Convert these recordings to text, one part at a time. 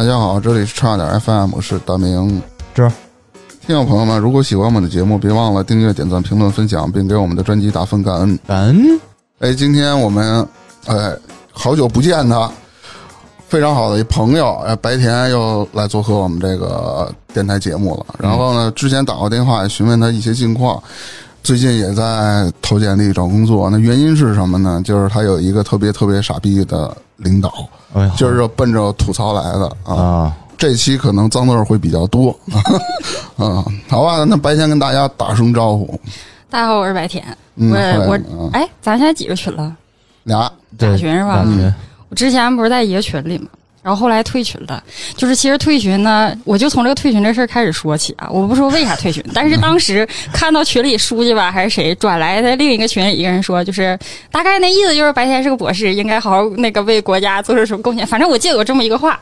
大家好，这里是差点 FM，我是大明。这听众朋友们，如果喜欢我们的节目，别忘了订阅、点赞、评论、分享，并给我们的专辑打分，感恩。感恩哎，今天我们哎，好久不见他非常好的一朋友，哎，白天又来做客我们这个电台节目了。然后呢，之前打过电话询问他一些近况，最近也在投简历找工作。那原因是什么呢？就是他有一个特别特别傻逼的领导，哎呀就是奔着吐槽来的啊。啊，这期可能脏字儿会比较多，啊，好吧，那白天跟大家打声招呼，大家好，我是白田。嗯，我我哎，咱现在几个群了？俩，俩群是吧？俩群。我之前不是在一个群里吗？然后后来退群了，就是其实退群呢，我就从这个退群这事儿开始说起啊。我不说为啥退群，但是当时看到群里书记吧还是谁转来的另一个群里一个人说，就是大概那意思就是白天是个博士，应该好好那个为国家做出什么贡献。反正我记得有这么一个话，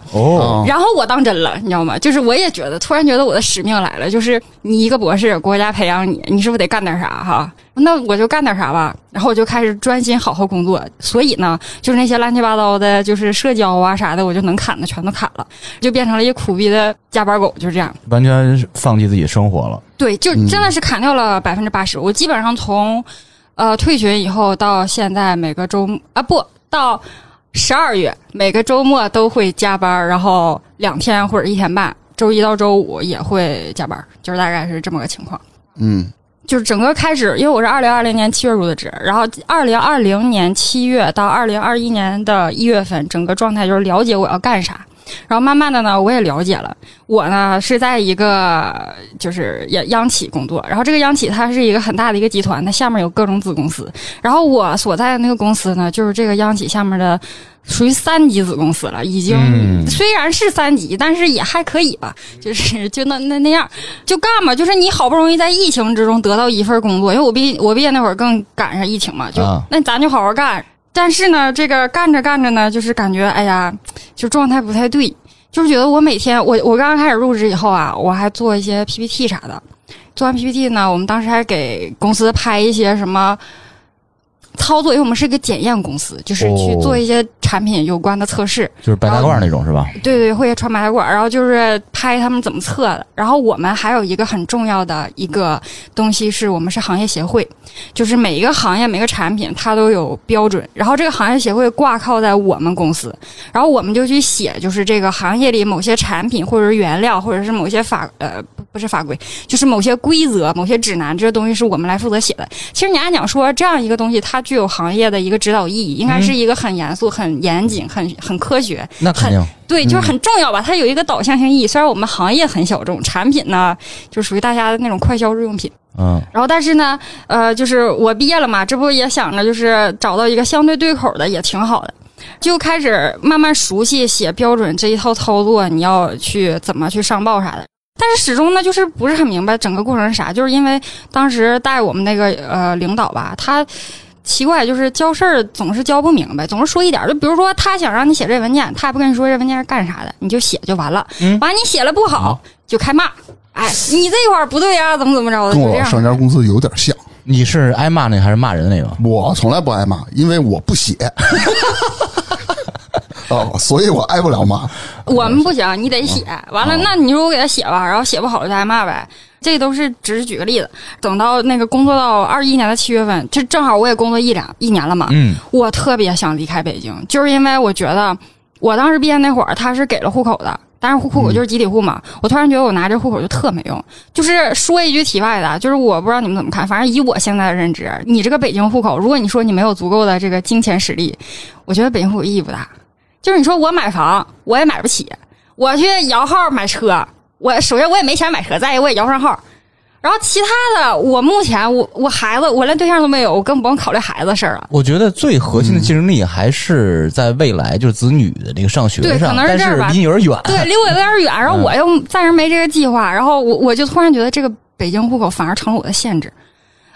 然后我当真了，你知道吗？就是我也觉得，突然觉得我的使命来了，就是你一个博士，国家培养你，你是不是得干点啥哈？那我就干点啥吧。然后我就开始专心好好工作。所以呢，就是那些乱七八糟的，就是社交啊啥的，我就能砍的全都砍了，就变成了一苦逼的加班狗，就这样。完全放弃自己生活了。对，就嗯真的是砍掉了百分之八十。我基本上从呃退群以后到现在，每个周啊不到十二月，每个周末都会加班，然后两天或者一天半，周一到周五也会加班，就是大概是这么个情况。嗯就是整个开始，因为我是二零二零年七月入的职，然后二零二零年七月到二零二一年的一月份，整个状态就是了解我要干啥，然后慢慢的呢，我也了解了。我呢是在一个就是央央企工作，然后这个央企它是一个很大的一个集团，它下面有各种子公司，然后我所在的那个公司呢，就是这个央企下面的属于三级子公司了，已经、嗯虽然是三级，但是也还可以吧，就是就那那那样。就干吧，就是你好不容易在疫情之中得到一份工作，因为我毕我毕业那会儿更赶上疫情嘛，就、啊那咱就好好干。但是呢，这个干着干着呢，就是感觉哎呀，就状态不太对，就是觉得我每天我我刚刚开始入职以后啊，我还做一些 PPT 啥的，做完 PPT 呢，我们当时还给公司拍一些什么。操作，因为我们是一个检验公司，就是去哦做一些产品有关的测试。就是白大褂那种是吧？对对，会穿白大褂，然后就是拍他们怎么测的。然后我们还有一个很重要的一个东西，是我们是行业协会，就是每一个行业每个产品它都有标准，然后这个行业协会挂靠在我们公司，然后我们就去写，就是这个行业里某些产品或者是原料或者是某些法呃不不是法规，就是某些规则、某些指南，这些东西是我们来负责写的。其实你按讲说，这样一个东西，它具有行业的一个指导意义，应该是一个很严肃、很严谨、很很科学。那肯定对，就是很重要吧，它有一个导向性意义。虽然我们行业很小众，产品呢就属于大家的那种快消日用品。嗯然后，但是呢，呃，就是我毕业了嘛，这不也想着就是找到一个相对对口的，也挺好的，就开始慢慢熟悉写标准这一套操作，你要去怎么去上报啥的。但是始终呢，就是不是很明白整个过程是啥，就是因为当时带我们那个呃领导吧，他奇怪，就是交事儿总是交不明白，总是说一点儿，就比如说他想让你写这文件，他也不跟你说这文件是干啥的，你就写就完了。嗯完你写了不好，就开骂，哎，你这块儿不对啊，怎么怎么着的，跟我就这样。上家公司有点像，你是挨骂那还是骂人的那个？我从来不挨骂，因为我不写。哦，所以我挨不了骂。我们不行，你得写。完了，那你说我给他写吧，然后写不好就挨骂呗。这都是只是举个例子。等到那个工作到二一年的七月份，这正好我也工作一两一年了嘛。嗯我特别想离开北京，就是因为我觉得我当时毕业那会儿他是给了户口的，但是户户口就是集体户嘛。我突然觉得我拿这户口就特没用。就是说一句题外的，就是我不知道你们怎么看，反正以我现在的认知，你这个北京户口，如果你说你没有足够的这个金钱实力，我觉得北京户口意义不大。就是你说我买房，我也买不起，我去摇号买车，我首先我也没钱买车，再一个我也摇不上号。然后其他的，我目前我我孩子，我连对象都没有，我更不用考虑孩子的事儿了。我觉得最核心的竞争力还是在未来，就是子女的这个上学对可上，但是能是这儿吧离你有点远。对，离我有点远，然后我又暂时没这个计划，然后我我就突然觉得这个北京户口反而成了我的限制。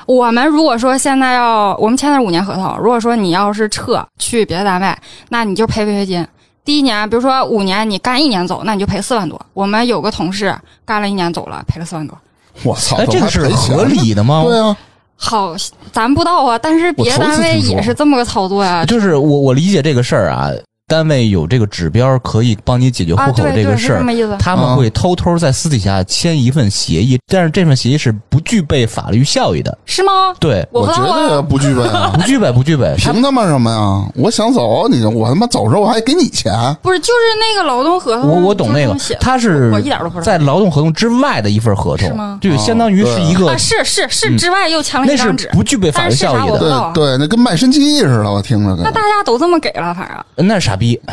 我们如果说现在要我们签的是五年合同，如果说你要是撤去别的单位，那你就赔违约金。第一年，比如说五年你干一年走，那你就赔四万多。我们有个同事干了一年走了，赔了四万多。我操，哎，这个是合理的吗？对啊，好，咱不知道啊，但是别的单位也是这么个操作呀、就是我我理解这个事儿啊，单位有这个指标可以帮你解决户啊，口这个事儿。他们会偷偷在私底下签一份协议，但是这份协议是不具备法律效益的。是吗？对，我觉。得不具备啊。不具备，不具备。凭他妈什么呀？我想走，你我他妈走时候我还给你钱，不是，就是那个劳动合同，我我懂那个他是我一点都不在劳动合同之外的一份合同是吗，就相当于是一个啊，是是是之外又签了那是一张纸，不具备法律效益的，对对，那跟卖身契似的，我听着跟。那大家都这么给了，反正那是傻逼，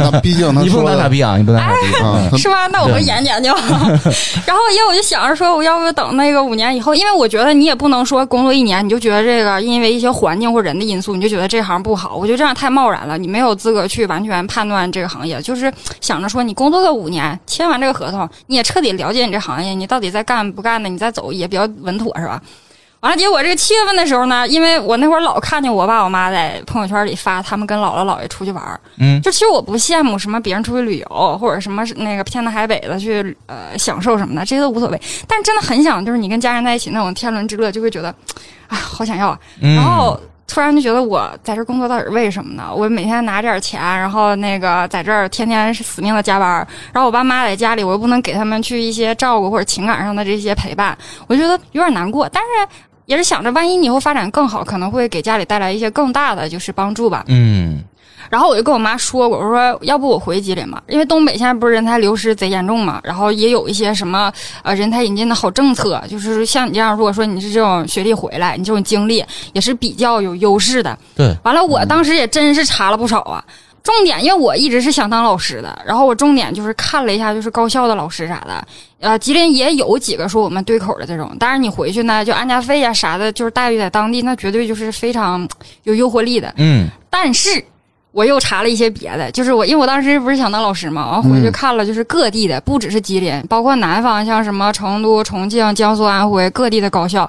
那毕竟他你不能傻逼啊，你不能当傻逼。啊，他是吧？那我对们研究研究。然后因为我就想着说，我要不等那个五年以后，因为我觉得你也不能说工作一年你就觉得这个因为一些环境或人的因素，你就觉得这行不好。我觉得这样太贸然了，你没有资格去完全判断这个行业。就是想着说，你工作个五年，签完这个合同，你也彻底了解你这行业，你到底在干不干的，你再走也比较稳妥，是吧？完了，结果这个七月份的时候呢，因为我那会儿老看见我爸我妈在朋友圈里发他们跟姥姥姥爷出去玩儿，嗯，就其实我不羡慕什么别人出去旅游或者什么那个天南海北的去呃享受什么的，这些都无所谓。但是真的很想就是你跟家人在一起那种天伦之乐，就会觉得，啊，好想要啊。嗯然后突然就觉得我在这工作到底是为什么呢？我每天拿点钱，然后那个在这儿天天是死命的加班，然后我爸妈在家里，我又不能给他们去一些照顾或者情感上的这些陪伴，我觉得有点难过。但是也是想着，万一你以后发展更好，可能会给家里带来一些更大的就是帮助吧。嗯然后我就跟我妈说过，我说要不我回吉林吧，因为东北现在不是人才流失贼严重嘛，然后也有一些什么呃人才引进的好政策，就是像你这样，如果说你是这种学历回来，你这种经历也是比较有优势的。对，完了，我当时也真是查了不少啊。重点，因为我一直是想当老师的，然后我重点就是看了一下，就是高校的老师啥的，呃，吉林也有几个说我们对口的这种，但是你回去呢，就安家费呀、啥的，就是待遇在当地那绝对就是非常有诱惑力的。嗯但是我又查了一些别的，就是我因为我当时不是想当老师嘛，完回去看了就是各地的，不只是吉林，包括南方像什么成都、重庆、江苏、安徽各地的高校，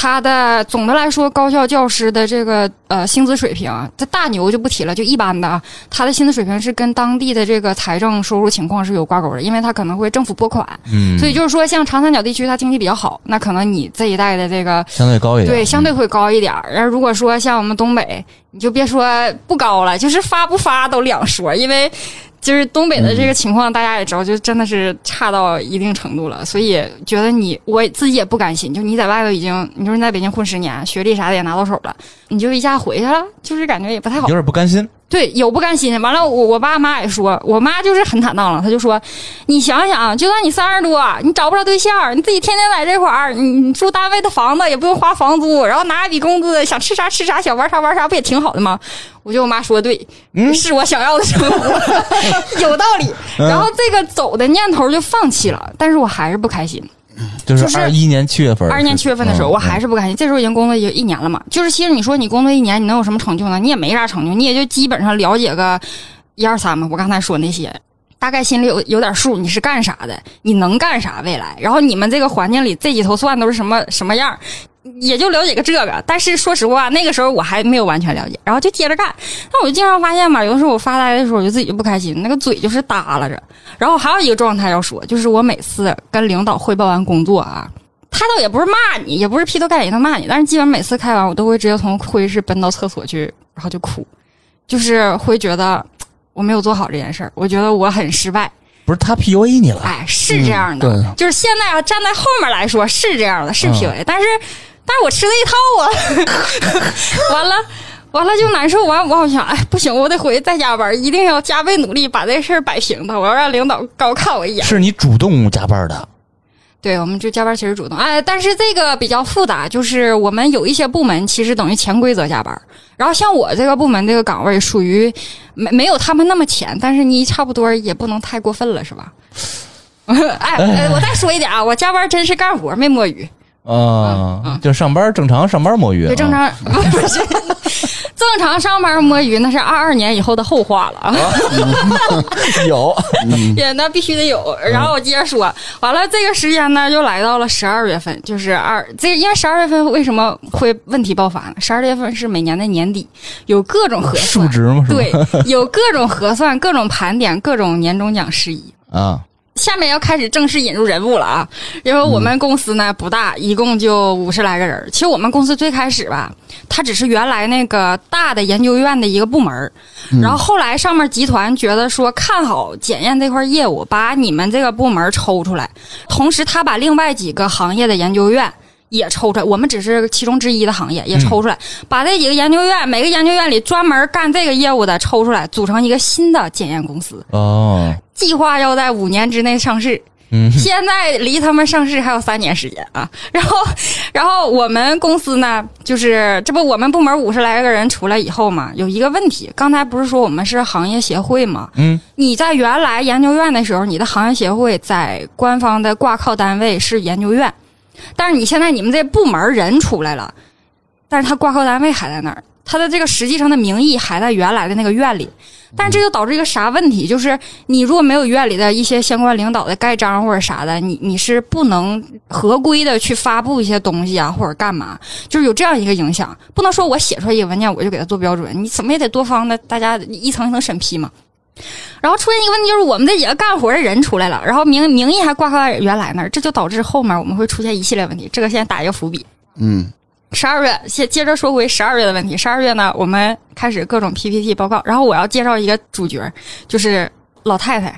它的总的来说，高校教师的这个呃薪资水平，这大牛就不提了，就一般的啊，他的薪资水平是跟当地的这个财政收入情况是有挂钩的，因为他可能会政府拨款，嗯，所以就是说像长三角地区它经济比较好，那可能你这一代的这个相对高一点，对，相对会高一点。儿。然后如果说像我们东北，你就别说不高了，就是发不发都两说，因为就是东北的这个情况，大家也知道，就真的是差到一定程度了。所以觉得你我自己也不甘心，就你在外头已经，你说你在北京混十年，学历啥的也拿到手了，你就一下回去了，就是感觉也不太好有。点不甘心。对，有不甘心。完了，我我爸妈也说，我妈就是很坦荡了，她就说，你想想，就算你三十多，你找不着对象，你自己天天在这块儿，你你住单位的房子也不用花房租，然后拿一笔工资，想吃啥吃啥，想玩啥玩啥，不也挺好的吗？我觉得我妈说的对，是我想要的生活，有道理。然后这个走的念头就放弃了，但是我还是不开心。就是二一年七月份，二一年七月份的时候，嗯我还是不开心。这时候已经工作有一年了嘛，就是其实你说你工作一年，你能有什么成就呢？你也没啥成就，你也就基本上了解个一二三嘛。我刚才说那些，大概心里有有点数，你是干啥的，你能干啥未来。然后你们这个环境里这几头蒜都是什么什么样，也就了解个这个。但是说实话，那个时候我还没有完全了解，然后就接着干。那我就经常发现吧，有的时候我发呆的时候，我就自己就不开心，那个嘴就是耷拉着。然后还有一个状态要说，就是我每次跟领导汇报完工作啊。他倒也不是骂你，也不是劈头盖脸的骂你，但是基本每次开完，我都会直接从会议室奔到厕所去，然后就哭，就是会觉得我没有做好这件事儿，我觉得我很失败。不是他 PUA 你了，哎，是这样的，就是现在啊，站在后面来说是这样的，是 PUA，、但是但是我吃了一套啊，完了。完了就难受，完我好想，哎，不行，我得回去再加班，一定要加倍努力把这事儿摆平它，我要让领导高看我一眼。是你主动加班的，对，我们就加班其实主动，哎，但是这个比较复杂，就是我们有一些部门其实等于潜规则加班，然后像我这个部门这个岗位属于没没有他们那么浅，但是你差不多也不能太过分了，是吧？哎，哎我再说一点啊，我加班真是干活没摸鱼，啊，就上班正常上班摸鱼，对，正啊常不是 正常上班摸鱼，那是二二年以后的后话了啊。有，也那必须得有。然后我接着说，完了这个时间呢，又来到了十二月份，就是二这因为十二月份为什么会问题爆发呢？十二月份是每年的年底，有各种核算，数值吗？对，有各种核算、各种盘点、各种年终奖事宜。啊，下面要开始正式引入人物了啊！因为我们公司呢不大，一共就五十来个人。其实我们公司最开始吧，它只是原来那个大的研究院的一个部门，然后后来上面集团觉得说看好检验这块业务，把你们这个部门抽出来，同时他把另外几个行业的研究院。也抽出来，我们只是其中之一的行业，也抽出来，把这几个研究院，每个研究院里专门干这个业务的抽出来，组成一个新的检验公司。哦，计划要在五年之内上市。嗯，现在离他们上市还有三年时间啊。然后，然后我们公司呢，就是这不我们部门五十来个人出来以后嘛，有一个问题，刚才不是说我们是行业协会嘛？嗯，你在原来研究院的时候，你的行业协会在官方的挂靠单位是研究院。但是你现在你们这部门人出来了，但是他挂靠单位还在那儿，他的这个实际上的名义还在原来的那个院里，但是这就导致一个啥问题？就是你如果没有院里的一些相关领导的盖章或者啥的，你你是不能合规的去发布一些东西啊，或者干嘛，就是有这样一个影响。不能说我写出来一个文件我就给他做标准，你怎么也得多方的大家一层一层审批嘛。然后出现一个问题，就是我们这几个干活的人出来了，然后名名义还挂靠在原来那儿，这就导致后面我们会出现一系列问题。这个先打一个伏笔。嗯，十二月，先接着说回十二月的问题。十二月呢，我们开始各种 PPT 报告，然后我要介绍一个主角，就是老太太，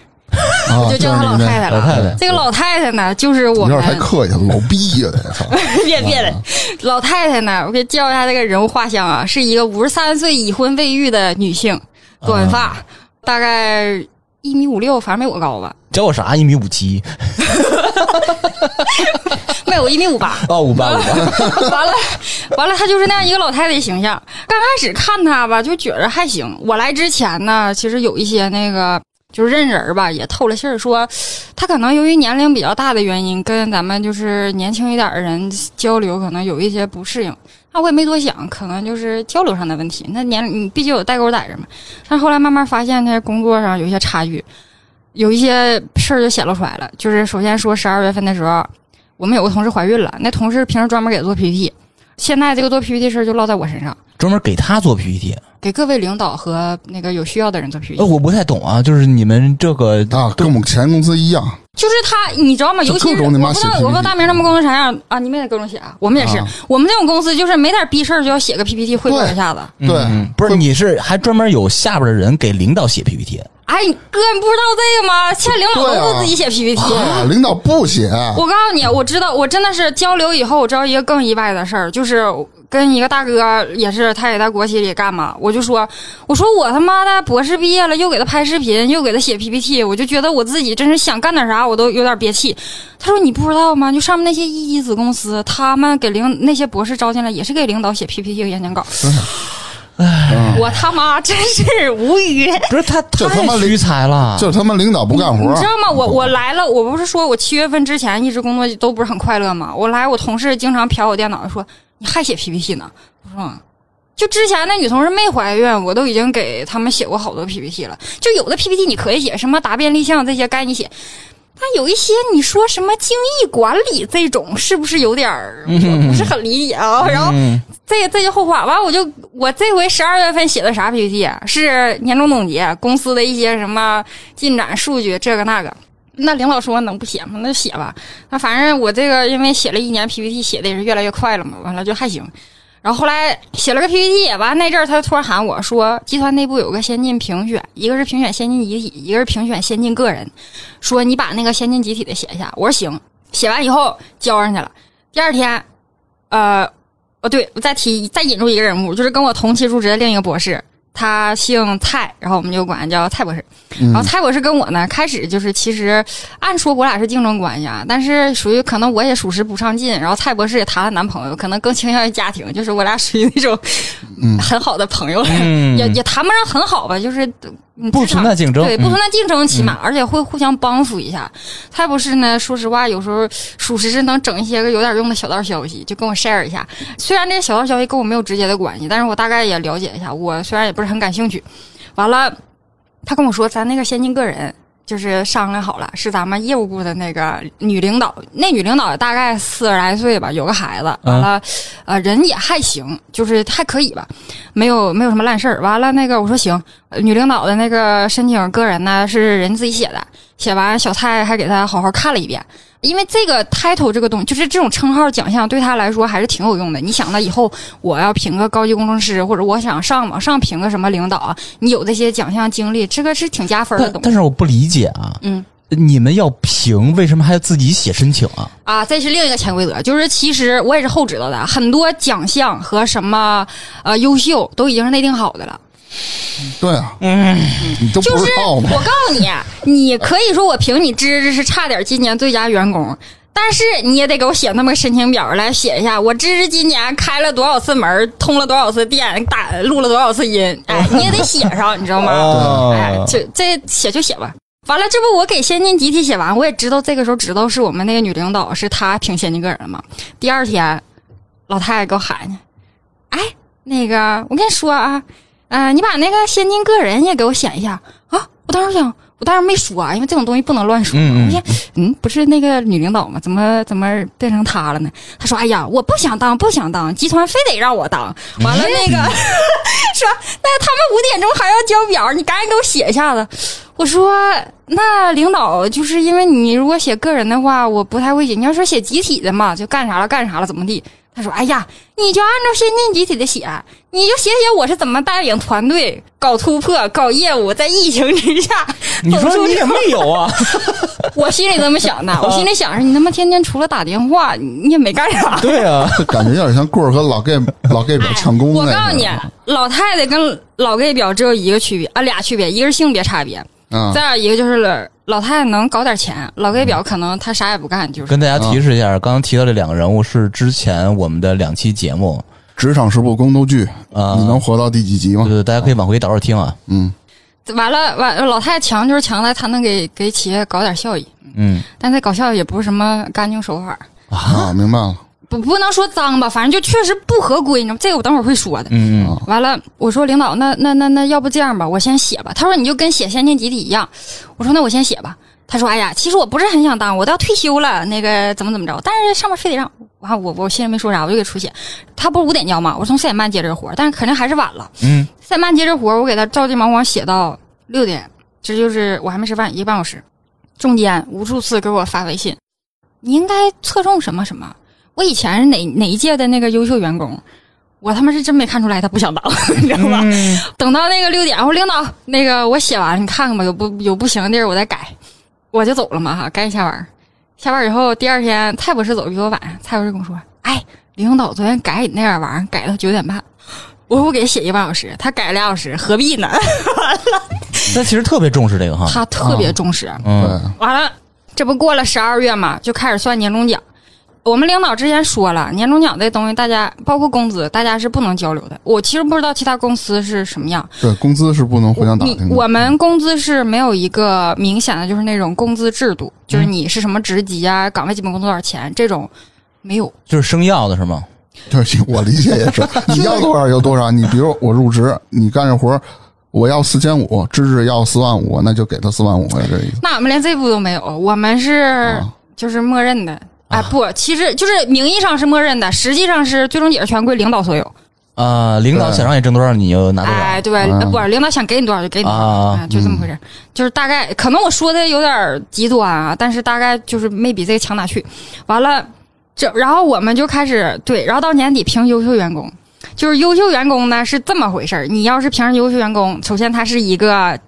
啊，就叫她老太太了。老太太这个老太太呢，就是我们有点太客气了，老逼呀！别别的，老太太呢，我给介绍一下这个人物画像啊，是一个五十三岁已婚未育的女性，短发，大概一米五六，反正没我高吧，叫我啥？一米五七 没有我一米五八。哦，五八五八。完了，完了，她就是那样一个老太太形象。刚开始看她吧，就觉着还行。我来之前呢，其实有一些那个就是认人吧，也透了信儿说，她可能由于年龄比较大的原因，跟咱们就是年轻一点的人交流，可能有一些不适应。那我也没多想，可能就是交流上的问题。那年你毕竟有代沟在这嘛。但后来慢慢发现，他工作上有一些差距，有一些事儿就显露出来了。就是首先说十二月份的时候，我们有个同事怀孕了，那同事平时专门给她做 PPT，现在这个做 PPT 事儿就落在我身上，专门给他做 PPT。给各位领导和那个有需要的人做 PPT 呃，。我不太懂啊，就是你们这个啊，跟我们前公司一样，就是他，你知道吗？就尤其是各种他妈写我不知道，我不知道大明他们公司啥样啊？你们也得各种写啊？我们也是，啊我们这种公司就是没点逼事儿就要写个 PPT 汇报一下子。对嗯不是你是还专门有下边的人给领导写 PPT。哎，哥，你不知道这个吗？现在领导都不自己写 PPT。啊，领导不写，我告诉你，我知道，我真的是交流以后，我知道一个更意外的事儿，就是跟一个大哥也是，他也在国企里干嘛，我就说，我说我他妈的博士毕业了，又给他拍视频，又给他写 PPT，我就觉得我自己真是想干点啥，我都有点憋气。他说你不知道吗？就上面那些一级子公司，他们给领那些博士招进来，也是给领导写 PPT 和演讲稿。嗯我他妈真是无语。不是他这他妈太虚才了，就他妈领导不干活，你知道吗？我我来了，我不是说我七月份之前一直工作都不是很快乐吗？我来，我同事经常瞟我电脑说：“你还写 PPT 呢？”我说：“嗯就之前那女同事没怀孕，我都已经给他们写过好多 PPT 了。就有的 PPT 你可以写，什么答辩立项这些该你写。但有一些你说什么精益管理这种，是不是有点儿我不是很理解啊？然后嗯这这就后话，完我就我这回十二月份写的啥 PPT 啊？是年终总结，公司的一些什么进展数据，这个那个。那领导说能不写吗？那就写吧。那反正我这个因为写了一年 PPT，写的也是越来越快了嘛，完了就还行。然后后来写了个 PPT，完那阵儿他突然喊我说，集团内部有个先进评选，一个是评选先进集体，一个是评选先进个人，说你把那个先进集体的写一下。我说行，写完以后交上去了。第二天，呃，哦对，我再提再引入一个人物，就是跟我同期入职的另一个博士，他姓蔡，然后我们就管他叫蔡博士。然后蔡博士跟我呢，开始就是其实按说我俩是竞争关系啊，但是属于可能我也属实不上进，然后蔡博士也谈了男朋友，可能更倾向于家庭，就是我俩属于那种很好的朋友了，嗯。也也谈不上很好吧，就是嗯不存在竞争对，嗯不存在竞争，起码、而且会互相帮扶一下。他不是呢，说实话，有时候属实是能整一些个有点用的小道消息，就跟我 share 一下。虽然这些小道消息跟我没有直接的关系，但是我大概也了解一下。我虽然也不是很感兴趣，完了，他跟我说咱那个先进个人。就是商量好了，是咱们业务部的那个女领导，那女领导大概四十来岁吧，有个孩子，完了，呃，人也还行，就是还可以吧，没有没有什么烂事儿。完了，那个我说行，呃女领导的那个申请个人呢是人自己写的，写完小蔡还给他好好看了一遍。因为这个 title 这个东就是这种称号奖项对他来说还是挺有用的。你想到，以后我要评个高级工程师，或者我想上往上评个什么领导啊，你有这些奖项经历，这个是挺加分的东西。但但是我不理解啊，嗯。你们要评，为什么还要自己写申请啊？啊，这是另一个潜规则，就是其实我也是后知道的，很多奖项和什么呃优秀都已经是内定好的了。对啊，嗯，你都不就是知道吗？我告诉你，你可以说我凭你知识是差点今年最佳员工，但是你也得给我写那么个申请表来写一下，我芝芝今年开了多少次门，通了多少次电，打录了多少次音，哎，你也得写上，你知道吗？哦哎，这这写就写吧。完了，这不我给先进集体写完，我也知道这个时候知道是我们那个女领导是她评先进个人了嘛。第二天，老太太给我喊去，哎，那个我跟你说啊，呃，你把那个先进个人也给我写一下啊。我当时想，我当时没说啊，因为这种东西不能乱说。嗯嗯我想，嗯，不是那个女领导吗？怎么怎么变成她了呢？她说，哎呀，我不想当，不想当，集团非得让我当。完了，那个 说，那他们五点钟还要交表，你赶紧给我写一下子。我说，那领导就是因为你如果写个人的话，我不太会写。你要说写集体的嘛，就干啥了干啥了，怎么地？他说：“哎呀，你就按照先进集体的写，你就写写我是怎么带领团队搞突破、搞业务，在疫情之下 你说你也没有啊？我心里这么想的，我心里想着你他妈天天除了打电话，你也没干啥。对啊，感觉有点像棍儿和老 gay 老 gay 表抢功我告诉你，老太太跟老 gay 表只有一个区别啊，俩区别，一个是性别差别，嗯，再有一个就是老太太能搞点钱，老 gay 表可能他啥也不干，就是。跟大家提示一下，刚刚提到这两个人物是之前我们的两期节目。职场是部宫斗剧，啊，你能活到第几集吗？对，大家可以往回倒着听啊。嗯，完了完，老太太强就是强在她能给给企业搞点效益，嗯。但她搞效益也不是什么干净手法。啊，明白了，不不能说脏吧，反正就确实不合规，你知道吗？这个我等会儿会说的。嗯嗯，完了，我说领导，那那那那要不这样吧，我先写吧。他说你就跟写先进集体一样。我说那我先写吧。他说哎呀，其实我不是很想当，我都要退休了，那个怎么怎么着，但是上面非得让我，我我心里没说啥，我就给出写。他不是五点交吗？我从四点半接这个活儿，但是肯定还是晚了。嗯，四点半接这活儿，我给他着急忙慌写到六点，这就是我还没吃饭，一个半小时，中间无数次给我发微信，你应该侧重什么什么。我以前是哪哪一届的那个优秀员工，我他妈是真没看出来他不想当，你知道吧？等到那个六点，我说领导，那个我写完了，你看看吧，有不有不行的地儿我再改，我就走了嘛哈，赶紧下班。下班以后，第二天蔡博士走的比我晚，蔡博士跟我说：“哎，李领导昨天改你那点玩意儿，改到九点半。”我说我给他写一个半小时，他改俩小时，何必呢？完了，他其实特别重视这个哈。他特别重视。嗯，完了，这不过了十二月嘛，就开始算年终奖。我们领导之前说了，年终奖这东西，大家包括工资，大家是不能交流的。我其实不知道其他公司是什么样。对，工资是不能互相打你听的。我们工资是没有一个明显的，就是那种工资制度，就是你是什么职级啊，岗位基本工资多少钱这种没有。就是生要的是吗？对，我理解也是，你要多少有多少。你比如我入职，你干这活儿我要四千五，芝芝要四万五，那就给他四万五呀，这意思。那我们连这步都没有，我们是啊就是默认的。哎，不，其实就是名义上是默认的，实际上是最终解释权归领导所有。啊，领导想让你挣多少，你就拿多少。哎，对，嗯不领导想给你多少就给你多少，啊啊，就这么回事。就是大概可能我说的有点极端啊，但是大概就是没比这个强哪去。完了，这然后我们就开始对，然后到年底评优秀员工，就是优秀员工呢是这么回事儿你要是评上优秀员工，首先他是一个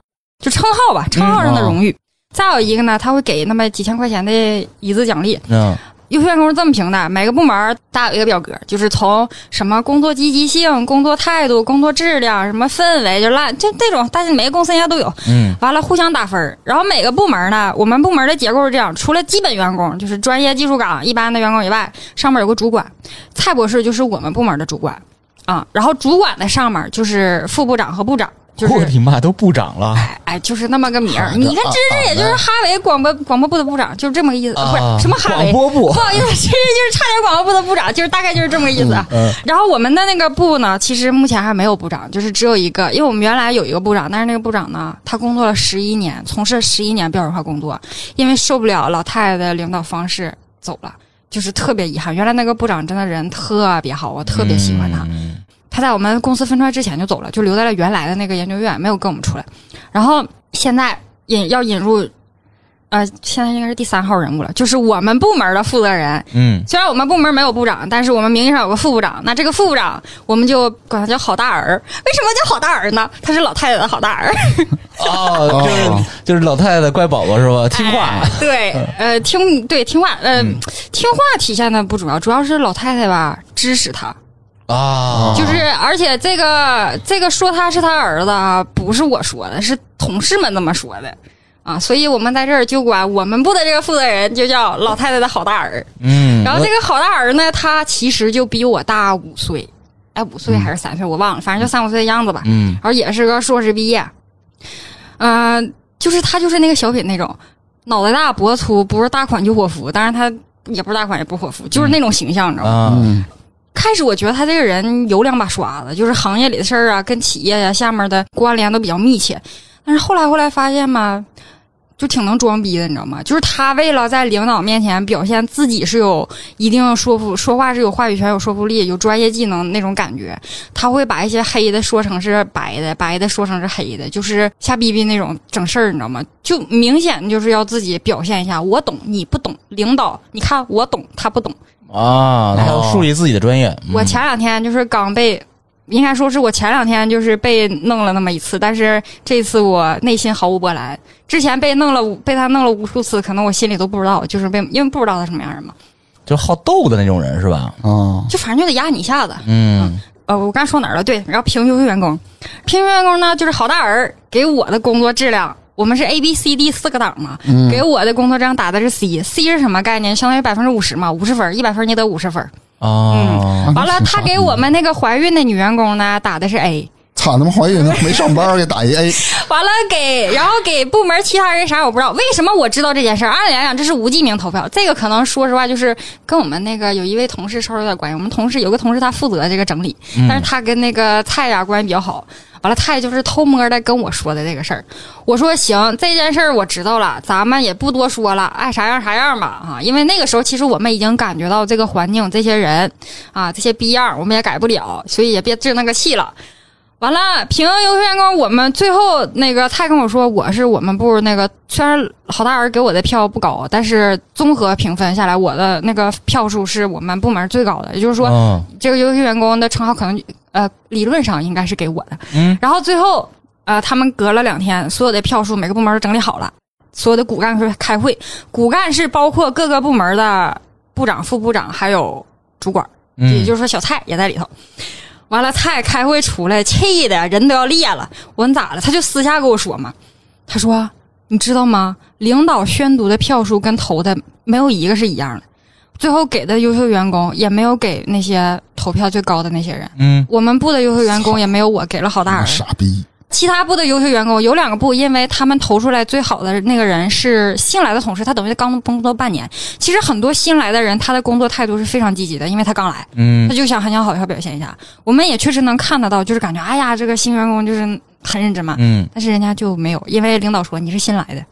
就称号吧，称号上的荣誉。再有一个呢，他会给那么几千块钱的一字奖励，嗯优秀员工是这么评的，每个部门儿大有一个表格，就是从什么工作积极性、工作态度、工作质量、什么氛围，就烂就这种，大家每个公司应该都有。嗯完了互相打分儿，然后每个部门呢，我们部门的结构是这样：除了基本员工，就是专业技术岗一般的员工以外，上面有个主管，蔡博士就是我们部门的主管啊，然后主管的上面就是副部长和部长。就是我的妈，都部长了哎哎，就是那么个名儿。你看，芝芝也就是啊哈维广播广播部的部长，就是这么个意思，啊不是什么哈维广播部不好意思，其实就是差点广播部的部长，就是大概就是这么个意思。然后我们的那个部呢，其实目前还没有部长，就是只有一个，因为我们原来有一个部长，但是那个部长呢，他工作了十一年，从事十一年标准化工作，因为受不了老太太的领导方式走了，就是特别遗憾。原来那个部长真的人特别好，我特别喜欢他。嗯他在我们公司分出来之前就走了，就留在了原来的那个研究院，没有跟我们出来。然后现在引要引入，呃，现在应该是第三号人物了，就是我们部门的负责人。嗯虽然我们部门没有部长，但是我们名义上有个副部长。那这个副部长，我们就管他叫郝大儿。为什么叫郝大儿呢？他是老太太的郝大儿，哦，就是就是老太太的乖宝宝是吧？听话哎对，呃，听对听话，呃，嗯听话体现的不主要，主要是老太太吧支持他。啊，就是，而且这个这个说他是他儿子啊，不是我说的，是同事们这么说的啊，所以我们在这儿就管我们部的这个负责人就叫老太太的好大儿。嗯，然后这个好大儿呢，他其实就比我大五岁，哎，五岁还是三岁我忘了，反正就三五岁的样子吧。嗯然后也是个硕士毕业，嗯、就是他就是那个小品那种，脑袋大脖子粗，不是大款就伙夫，当然他也不是大款也不是伙夫，就是那种形象，你知道吗？开始我觉得他这个人有两把刷子，就是行业里的事儿啊，跟企业呀、下面的关联都比较密切。但是后来后来发现吧，就挺能装逼的，你知道吗？就是他为了在领导面前表现自己是有一定说服，说话是有话语权、有说服力、有专业技能那种感觉，他会把一些黑的说成是白的，白的说成是黑的，就是瞎逼逼那种整事儿，你知道吗？就明显就是要自己表现一下，我懂你不懂，领导你看我懂他不懂。啊，他要树立自己的专业。嗯我前两天就是刚被，应该说是我前两天就是被弄了那么一次，但是这次我内心毫无波澜。之前被弄了，被他弄了无数次，可能我心里都不知道，就是被因为不知道他什么样人嘛，就好斗的那种人是吧？啊，就反正就得压你一下子。嗯呃，我刚说哪儿了？对，然后评优秀员工，评优秀员工呢，就是好大儿给我的工作质量，我们是 A、B、C、D 四个档嘛，嗯给我的工作质量打的是 C，C 是什么概念？相当于百分之五十嘛，五十分，一百分你得五十分。啊，完了，他给我们那个怀孕的女员工呢打的是 A。操他妈怀孕了没上班给打一 A，完了给，然后给部门其他人啥我不知道，为什么我知道这件事儿？按理来讲，这是无记名投票，这个可能说实话就是跟我们那个有一位同事稍微有点关系。我们同事有个同事他负责这个整理，但是他跟那个蔡呀关系比较好。完了，他也就是偷摸的跟我说的这个事儿。我说行，这件事儿我知道了，咱们也不多说了，爱啥样啥样吧啊！因为那个时候其实我们已经感觉到这个环境、这些人啊、这些逼样，我们也改不了，所以也别置那个气了。完了，评优秀员工，我们最后那个他跟我说，我是我们部那个，虽然郝大人给我的票不高，但是综合评分下来，我的那个票数是我们部门最高的。也就是说，嗯这个优秀员工的称号可能呃理论上应该是给我的。嗯，然后最后呃，他们隔了两天，所有的票数每个部门都整理好了，所有的骨干是开会，骨干是包括各个部门的部长、副部长还有主管。也嗯就是说小蔡也在里头。完了，蔡开会出来，气的人都要裂了。我说你咋了？他就私下跟我说嘛，他说你知道吗？领导宣读的票数跟投的没有一个是一样的，最后给的优秀员工也没有给那些投票最高的那些人。嗯我们部的优秀员工也没有我给了好大人，傻逼，其他部的优秀员工有两个部，因为他们投出来最好的那个人是新来的同事，他等于刚工作半年。其实很多新来的人，他的工作态度是非常积极的，因为他刚来，嗯他就想很想好好表现一下。我们也确实能看得到，就是感觉哎呀，这个新员工就是很认真嘛。嗯但是人家就没有，因为领导说你是新来的。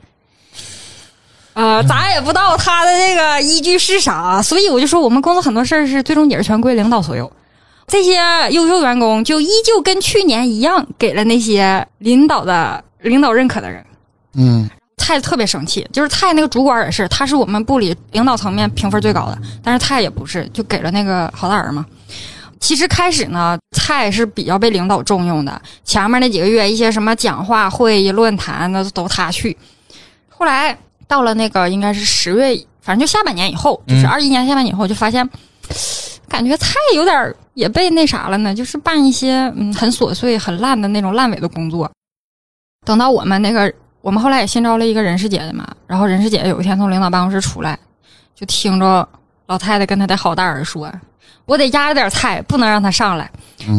呃，咱也不知道他的这个依据是啥，所以我就说我们公司很多事儿是最终也是全归领导所有。这些优秀员工就依旧跟去年一样，给了那些领导的领导认可的人。嗯蔡特别生气，就是蔡那个主管也是，他是我们部里领导层面评分最高的，但是蔡也不是，就给了那个郝大人嘛。其实开始呢，蔡是比较被领导重用的，前面那几个月一些什么讲话、会议、论坛那都他去。后来到了那个应该是十月，反正就下半年以后，就是嗯二一年下半年以后，就发现感觉菜有点也被那啥了呢，就是办一些嗯很琐碎、很烂的那种烂尾的工作。等到我们那个，我们后来也新招了一个人事姐姐嘛，然后人事姐有一天从领导办公室出来，就听着老太太跟他的好大儿说：“我得压着点菜，不能让他上来。”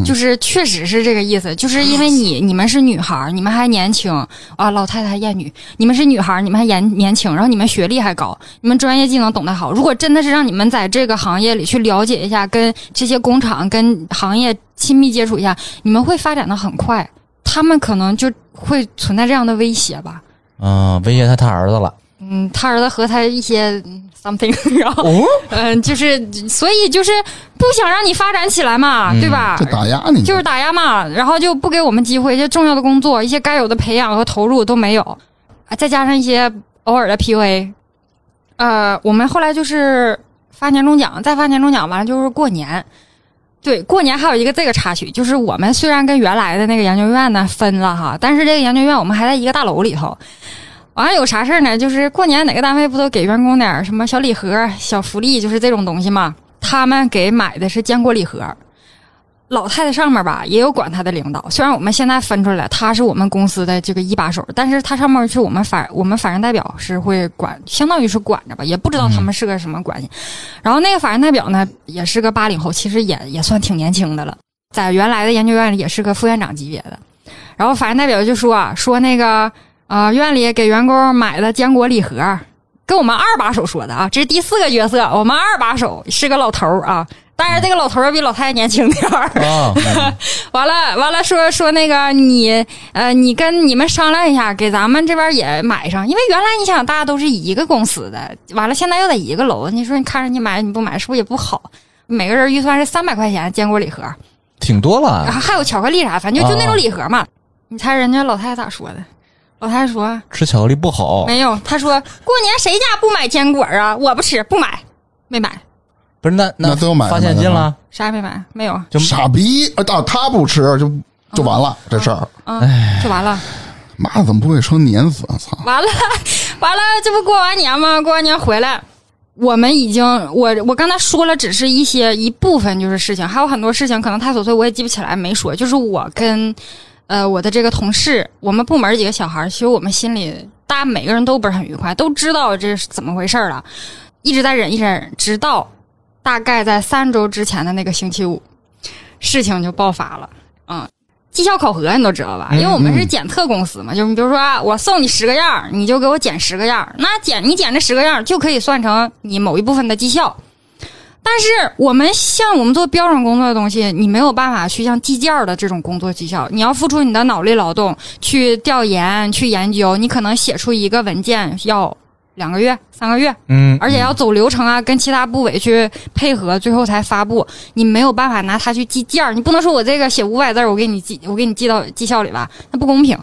就是确实是这个意思，就是因为你你们是女孩，你们还年轻啊，老太太还厌女，你们是女孩，你们还年年轻，然后你们学历还高，你们专业技能懂得好。如果真的是让你们在这个行业里去了解一下，跟这些工厂跟行业亲密接触一下，你们会发展的很快。他们可能就会存在这样的威胁吧。嗯，威胁他他儿子了。嗯，他儿子和他一些嗯 something，然后哦，嗯、就是所以就是不想让你发展起来嘛，对吧？就打压你，就是打压嘛，然后就不给我们机会，一些重要的工作，一些该有的培养和投入都没有，啊，再加上一些偶尔的 PUA，呃，我们后来就是发年终奖，再发年终奖，完了就是过年。对，过年还有一个这个插曲，就是我们虽然跟原来的那个研究院呢分了哈，但是这个研究院我们还在一个大楼里头。完了有啥事儿呢？就是过年哪个单位不都给员工点什么小礼盒、小福利，就是这种东西嘛？他们给买的是坚果礼盒。老太太上面吧也有管她的领导，虽然我们现在分出来，她是我们公司的这个一把手，但是她上面是我们法我们法人代表是会管，相当于是管着吧，也不知道他们是个什么关系。然后那个法人代表呢，也是个八零后，其实也也算挺年轻的了，在原来的研究院里也是个副院长级别的。然后法人代表就说啊，说那个呃院里给员工买的坚果礼盒，跟我们二把手说的啊，这是第四个角色，我们二把手是个老头儿啊。当然，这个老头儿比老太太年轻点儿。啊，完了，完了，说说那个你，呃，你跟你们商量一下，给咱们这边也买上，因为原来你想大家都是一个公司的，完了现在又在一个楼，你说你看着你买你不买，是不是也不好？每个人预算是三百块钱坚果礼盒，挺多了，还有巧克力啥，反正就就那种礼盒嘛。你猜人家老太太咋说的？老太太说吃巧克力不好。没有，她说过年谁家不买坚果啊？我不吃，不买，没买，不是那那都有买的发现金了，啥也没买，没有，就傻逼啊！到他不吃就就完了，这事儿，啊，就完了。妈怎么不会成碾死啊？操！完了，完了，这不过完年吗？过完年回来，我们已经，我我刚才说了，只是一些一部分就是事情，还有很多事情可能太琐碎，我也记不起来，没说。就是我跟呃我的这个同事，我们部门几个小孩，其实我们心里大家每个人都不是很愉快，都知道这是怎么回事了，一直在忍一直忍，直到大概在三周之前的那个星期五，事情就爆发了。嗯，绩效考核你都知道吧？因为我们是检测公司嘛，就是你比如说啊我送你十个样，你就给我减十个样，那减你减这十个样就可以算成你某一部分的绩效。但是我们像我们做标准工作的东西，你没有办法去像计件的这种工作绩效，你要付出你的脑力劳动去调研、去研究，你可能写出一个文件要两个月、三个月，嗯，而且要走流程啊，跟其他部委去配合，最后才发布。你没有办法拿它去计件儿，你不能说我这个写五百字儿，我给你记，我给你记到绩效里吧，那不公平。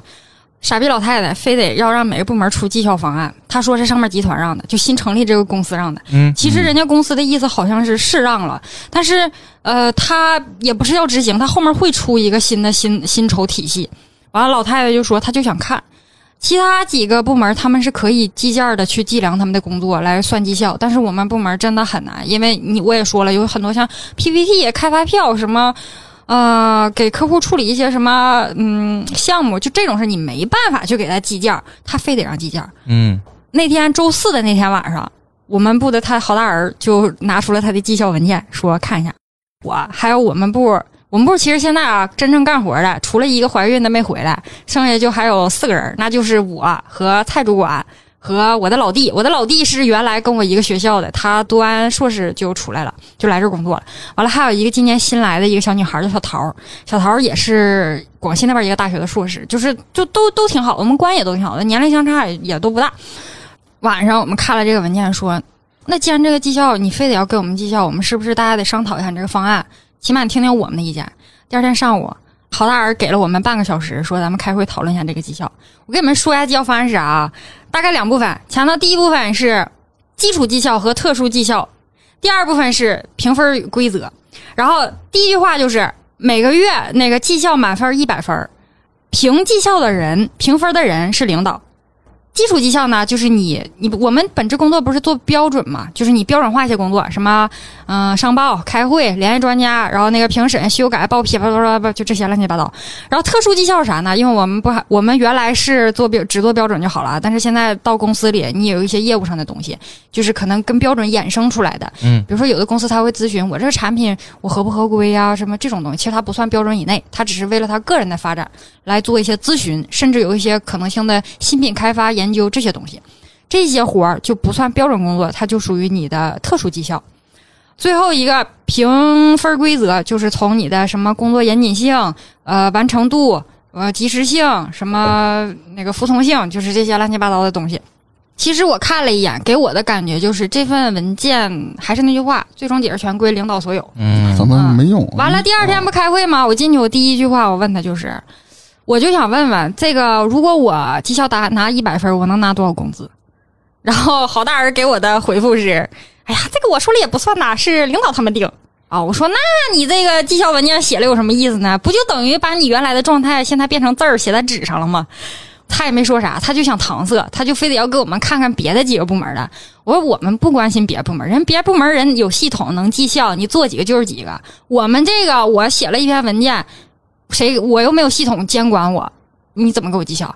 傻逼老太太非得要让每个部门出绩效方案，她说是上面集团让的，就新成立这个公司让的。嗯，其实人家公司的意思好像是是让了，但是呃，他也不是要执行，他后面会出一个新的薪薪酬体系。完了，老太太就说她就想看，其他几个部门他们是可以计件的去计量他们的工作来算绩效，但是我们部门真的很难，因为你我也说了，有很多像 PPT 开发票什么。呃，给客户处理一些什么嗯项目，就这种事你没办法去给他计件儿，他非得让计件儿。嗯，那天周四的那天晚上，我们部的他郝大儿就拿出了他的绩效文件，说看一下。我还有我们部，我们部其实现在啊，真正干活的除了一个怀孕的没回来，剩下就还有四个人，那就是我和蔡主管和我的老弟。我的老弟是原来跟我一个学校的，他读完硕士就出来了，就来这儿工作了。完了，还有一个今年新来的一个小女孩叫小桃儿，小桃儿也是广西那边一个大学的硕士，就是就都都挺好，我们关系也都挺好的，年龄相差也也都不大。晚上我们看了这个文件，说，那既然这个绩效你非得要给我们绩效，我们是不是大家得商讨一下你这个方案？起码你听听我们的意见。第二天上午，郝大人给了我们半个小时，说咱们开会讨论一下这个绩效。我给你们说一下绩效方案是啥啊？大概两部分，强调第一部分是基础绩效和特殊绩效，第二部分是评分规则。然后第一句话就是每个月那个绩效满分一百分，评绩效的人、评分的人是领导，基础绩效呢，就是你你我们本职工作不是做标准嘛，就是你标准化一些工作，什么嗯、上报、开会、联系专家，然后那个评审、修改、报批，叭叭叭叭，就这些乱七八糟。然后特殊绩效是啥呢？因为我们不还我们原来是做标只做标准就好了，但是现在到公司里，你有一些业务上的东西，就是可能跟标准衍生出来的。嗯比如说有的公司他会咨询我这个产品我合不合规呀、什么这种东西，其实它不算标准以内，它只是为了他个人的发展来做一些咨询，甚至有一些可能性的新品开发研究这些东西，这些活儿就不算标准工作，它就属于你的特殊绩效。最后一个评分规则就是从你的什么工作严谨性、呃完成度、呃及时性、什么那个服从性，就是这些乱七八糟的东西。其实我看了一眼，给我的感觉就是这份文件还是那句话，最终解释权归领导所有。嗯怎么没用？完了，第二天不开会吗？我进去，我第一句话我问他就是，我就想问问这个，如果我绩效达拿一百分，我能拿多少工资？然后郝大人给我的回复是：哎呀，这个我说了也不算呐，是领导他们定。啊，我说那你这个绩效文件写了有什么意思呢？不就等于把你原来的状态现在变成字儿写在纸上了吗？他也没说啥，他就想搪塞，他就非得要给我们看看别的几个部门的。我说我们不关心别的部门，人别的部门人有系统能绩效，你做几个就是几个。我们这个我写了一篇文件，谁我又没有系统监管我，你怎么给我绩效？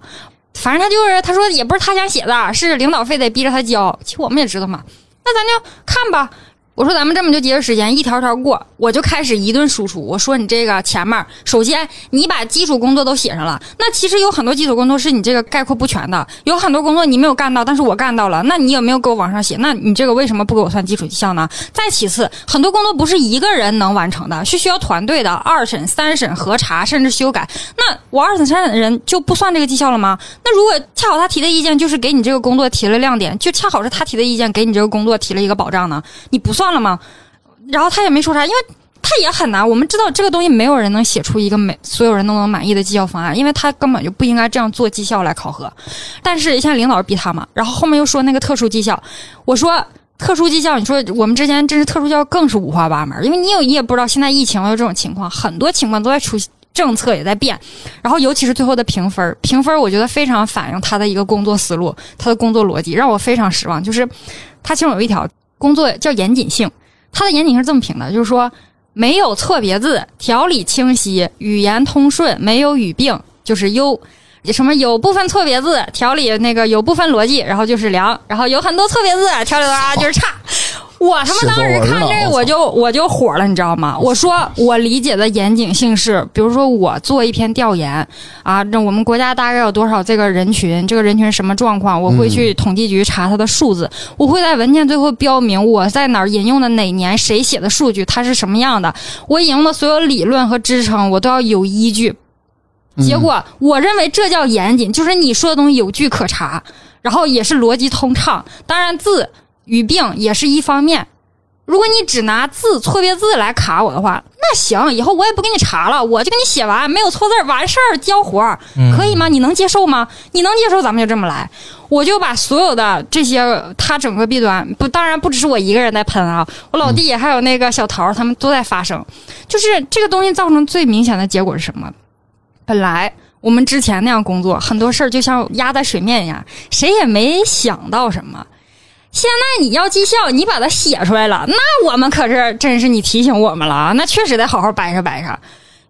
反正他就是他说也不是他想写的，是领导非得逼着他交。其实我们也知道嘛，那咱就看吧。我说咱们这么就节约时间，一条条过，我就开始一顿输出。我说你这个前面，首先你把基础工作都写上了，那其实有很多基础工作是你这个概括不全的，有很多工作你没有干到，但是我干到了，那你有没有给我往上写？那你这个为什么不给我算基础绩效呢？再其次，很多工作不是一个人能完成的，是需要团队的二审、三审、核查，甚至修改。那我二审、三审的人就不算这个绩效了吗？那如果恰好他提的意见就是给你这个工作提了亮点，就恰好是他提的意见给你这个工作提了一个保障呢，你不算了吗？然后他也没说啥，因为他也很难。我们知道这个东西没有人能写出一个每所有人都能满意的绩效方案，因为他根本就不应该这样做绩效来考核。但是现在领导逼他嘛，然后后面又说那个特殊绩效，我说。特殊绩效，你说我们之前真是特殊绩效更是五花八门，因为你有你也不知道现在疫情有这种情况，很多情况都在出，政策也在变，然后尤其是最后的评分，评分我觉得非常反映他的一个工作思路，他的工作逻辑让我非常失望。就是他其中有一条工作叫严谨性，他的严谨性是这么评的，就是说没有错别字，条理清晰，语言通顺，没有语病，就是优。什么有部分错别字，条理那个有部分逻辑，然后就是良，然后有很多错别字，条理啊就是差。我他妈当时看这我就我就火了，你知道吗？我说 我理解的严谨性是，比如说我做一篇调研啊，那我们国家大概有多少这个人群，这个人群什么状况，我会去统计局查它的数字，我会在文件最后标明我在哪儿引用的哪年谁写的数据，它是什么样的，我引用的所有理论和支撑我都要有依据。结果我认为这叫严谨，就是你说的东西有据可查，然后也是逻辑通畅。当然字语病也是一方面。如果你只拿字错别字来卡我的话，那行，以后我也不给你查了，我就给你写完，没有错字完事儿交活儿，可以吗？你能接受吗？你能接受，咱们就这么来。我就把所有的这些，他整个弊端不，当然不只是我一个人在喷啊，我老弟还有那个小桃，他们都在发声。就是这个东西造成最明显的结果是什么？本来我们之前那样工作，很多事儿就像压在水面一样，谁也没想到什么。现在你要绩效，你把它写出来了，那我们可是真是你提醒我们了啊！那确实得好好掰扯掰扯。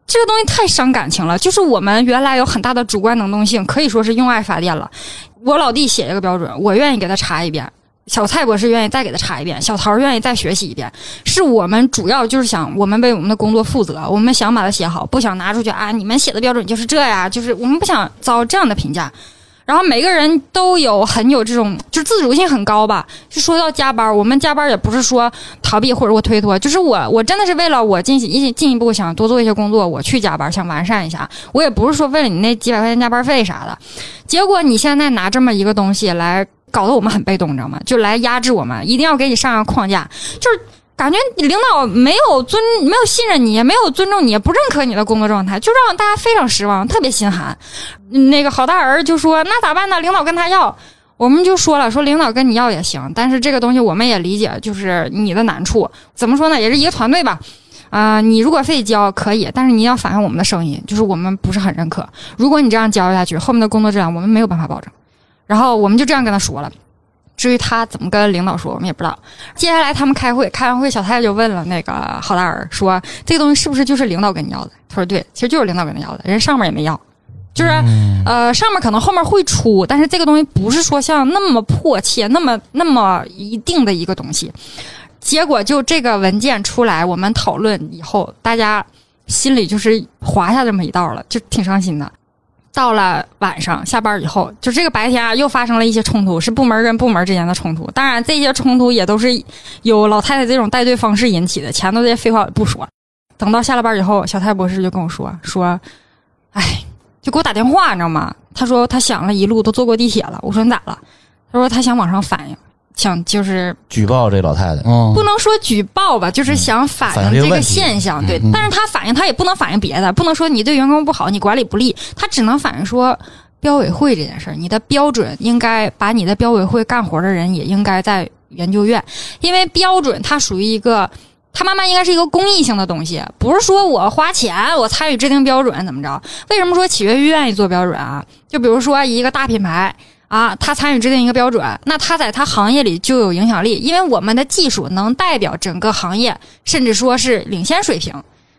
这个东西太伤感情了，就是我们原来有很大的主观能动性，可以说是用爱发电了。我老弟写一个标准，我愿意给他查一遍；小蔡博士愿意再给他查一遍；小桃愿意再学习一遍。是我们主要就是想，我们为我们的工作负责，我们想把它写好，不想拿出去啊！你们写的标准就是这呀，就是我们不想遭这样的评价。然后每个人都有很有这种，就自主性很高吧。就说到加班，我们加班也不是说逃避或者我推脱，就是我我真的是为了我进行进进一步想多做一些工作，我去加班，想完善一下。我也不是说为了你那几百块钱加班费啥的。结果你现在拿这么一个东西来搞得我们很被动，你知道吗？就来压制我们，一定要给你上个框架，就是。感觉领导没有尊、没有信任你，也没有尊重你，也不认可你的工作状态，就让大家非常失望，特别心寒。那个郝大儿就说：“那咋办呢？领导跟他要。”我们就说了，说领导跟你要也行，但是这个东西我们也理解，就是你的难处。怎么说呢？也是一个团队吧。啊、你如果非得交可以，但是你要反映我们的声音，就是我们不是很认可。如果你这样交下去，后面的工作质量我们没有办法保证。然后我们就这样跟他说了。至于他怎么跟领导说，我们也不知道。接下来他们开会，开完会，小太太就问了那个郝大儿说：“这个东西是不是就是领导跟你要的？”他说：“对，其实就是领导跟他要的，人上面也没要，就是、呃上面可能后面会出，但是这个东西不是说像那么迫切、那么那么一定的一个东西。结果就这个文件出来，我们讨论以后，大家心里就是划下这么一道了，就挺伤心的。到了晚上下班以后，就这个白天啊，又发生了一些冲突，是部门跟部门之间的冲突。当然，这些冲突也都是由老太太这种带队方式引起的。前头这些废话不说。等到下了班以后，小太博士就跟我说说，哎，就给我打电话，你知道吗？他说他想了一路都坐过地铁了。我说你咋了？他说他想往上反映，想就是举报这老太太，哦不能说举报吧，就是想反映这个现象。对嗯，但是他反映他也不能反映别的，不能说你对员工不好，你管理不力，他只能反映说。标委会这件事儿，你的标准应该把你的标委会干活的人也应该在研究院，因为标准它属于一个，它慢慢应该是一个公益性的东西，不是说我花钱我参与制定标准怎么着？为什么说企业愿意做标准啊？就比如说一个大品牌，啊，他参与制定一个标准，那他在他行业里就有影响力，因为我们的技术能代表整个行业，甚至说是领先水平，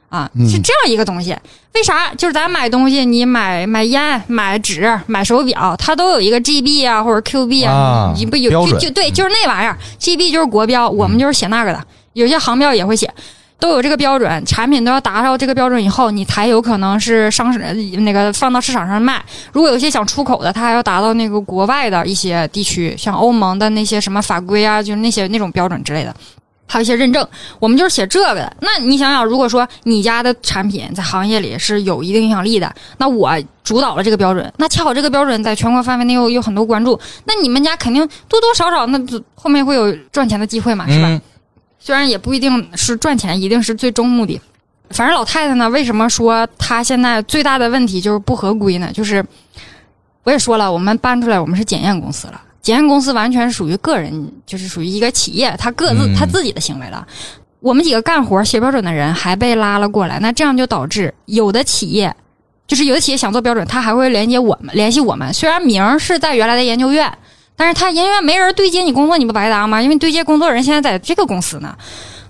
啊，嗯是这样一个东西。为啥？就是咱买东西，你买买烟、买纸、买手表，它都有一个 GB 啊或者 QB 啊，啊你不有就就对，就是那玩意儿，GB 就是国标，我们就是写那个的，有些行标也会写。都有这个标准，产品都要达到这个标准以后，你才有可能是上市那个放到市场上卖。如果有些想出口的，它还要达到那个国外的一些地区，像欧盟的那些什么法规啊，就是那些那种标准之类的。还有一些认证，我们就是写这个的。那你想想，如果说你家的产品在行业里是有一定影响力的，那我主导了这个标准，那恰好这个标准在全国范围内有有很多关注，那你们家肯定多多少少那后面会有赚钱的机会嘛，是吧？虽然也不一定是赚钱，一定是最终目的。反正老太太呢，为什么说她现在最大的问题就是不合规呢？就是我也说了，我们搬出来，我们是检验公司了。检验公司完全属于个人，就是属于一个企业，他各自嗯他自己的行为了。我们几个干活写标准的人还被拉了过来，那这样就导致有的企业，就是有的企业想做标准，他还会连接我们，联系我们。虽然名儿是在原来的研究院，但是他因为没人对接你工作，你不白搭吗？因为对接工作人现在在这个公司呢，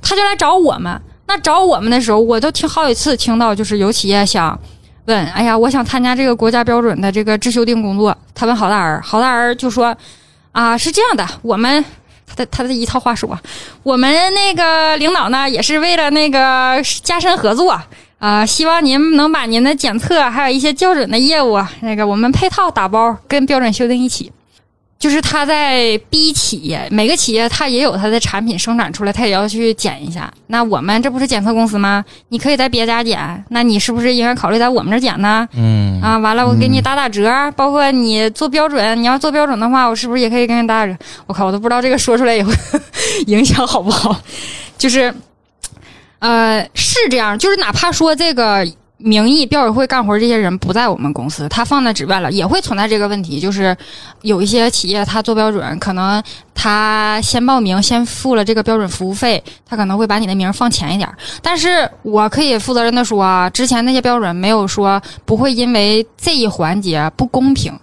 他就来找我们。那找我们的时候，我都听好几次听到，就是有企业想问，哎呀，我想参加这个国家标准的这个制修订工作。他问郝大人，郝大人就说，啊，是这样的，我们他的他的一套话说，我们那个领导呢，也是为了那个加深合作。啊、希望您能把您的检测还有一些校准的业务，那个我们配套打包跟标准修订一起。就是他在逼企业，每个企业他也有他的产品生产出来，他也要去检一下。那我们这不是检测公司吗？你可以在别家检，那你是不是应该考虑在我们这儿检呢？嗯啊，完了我给你打打折，包括你做标准，你要做标准的话，我是不是也可以给你打打折？我靠，我都不知道这个说出来以后 影响好不好。就是，呃，是这样，就是哪怕说这个名义标委会干活这些人不在我们公司，他放在职外了，也会存在这个问题。就是有一些企业他做标准，可能他先报名，先付了这个标准服务费，他可能会把你的名放前一点儿。但是我可以负责任的说啊，之前那些标准没有说不会因为这一环节不公平。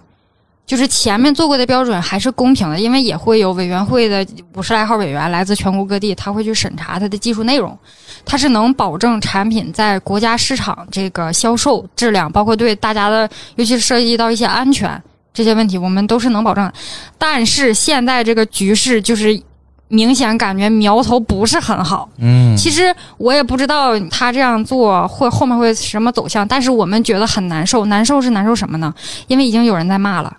就是前面做过的标准还是公平的，因为也会有委员会的五十来号委员来自全国各地，他会去审查它的技术内容，它是能保证产品在国家市场这个销售质量，包括对大家的，尤其是涉及到一些安全这些问题，我们都是能保证的。但是现在这个局势就是明显感觉苗头不是很好，嗯，其实我也不知道他这样做会后面会什么走向，但是我们觉得很难受。难受是难受什么呢？因为已经有人在骂了。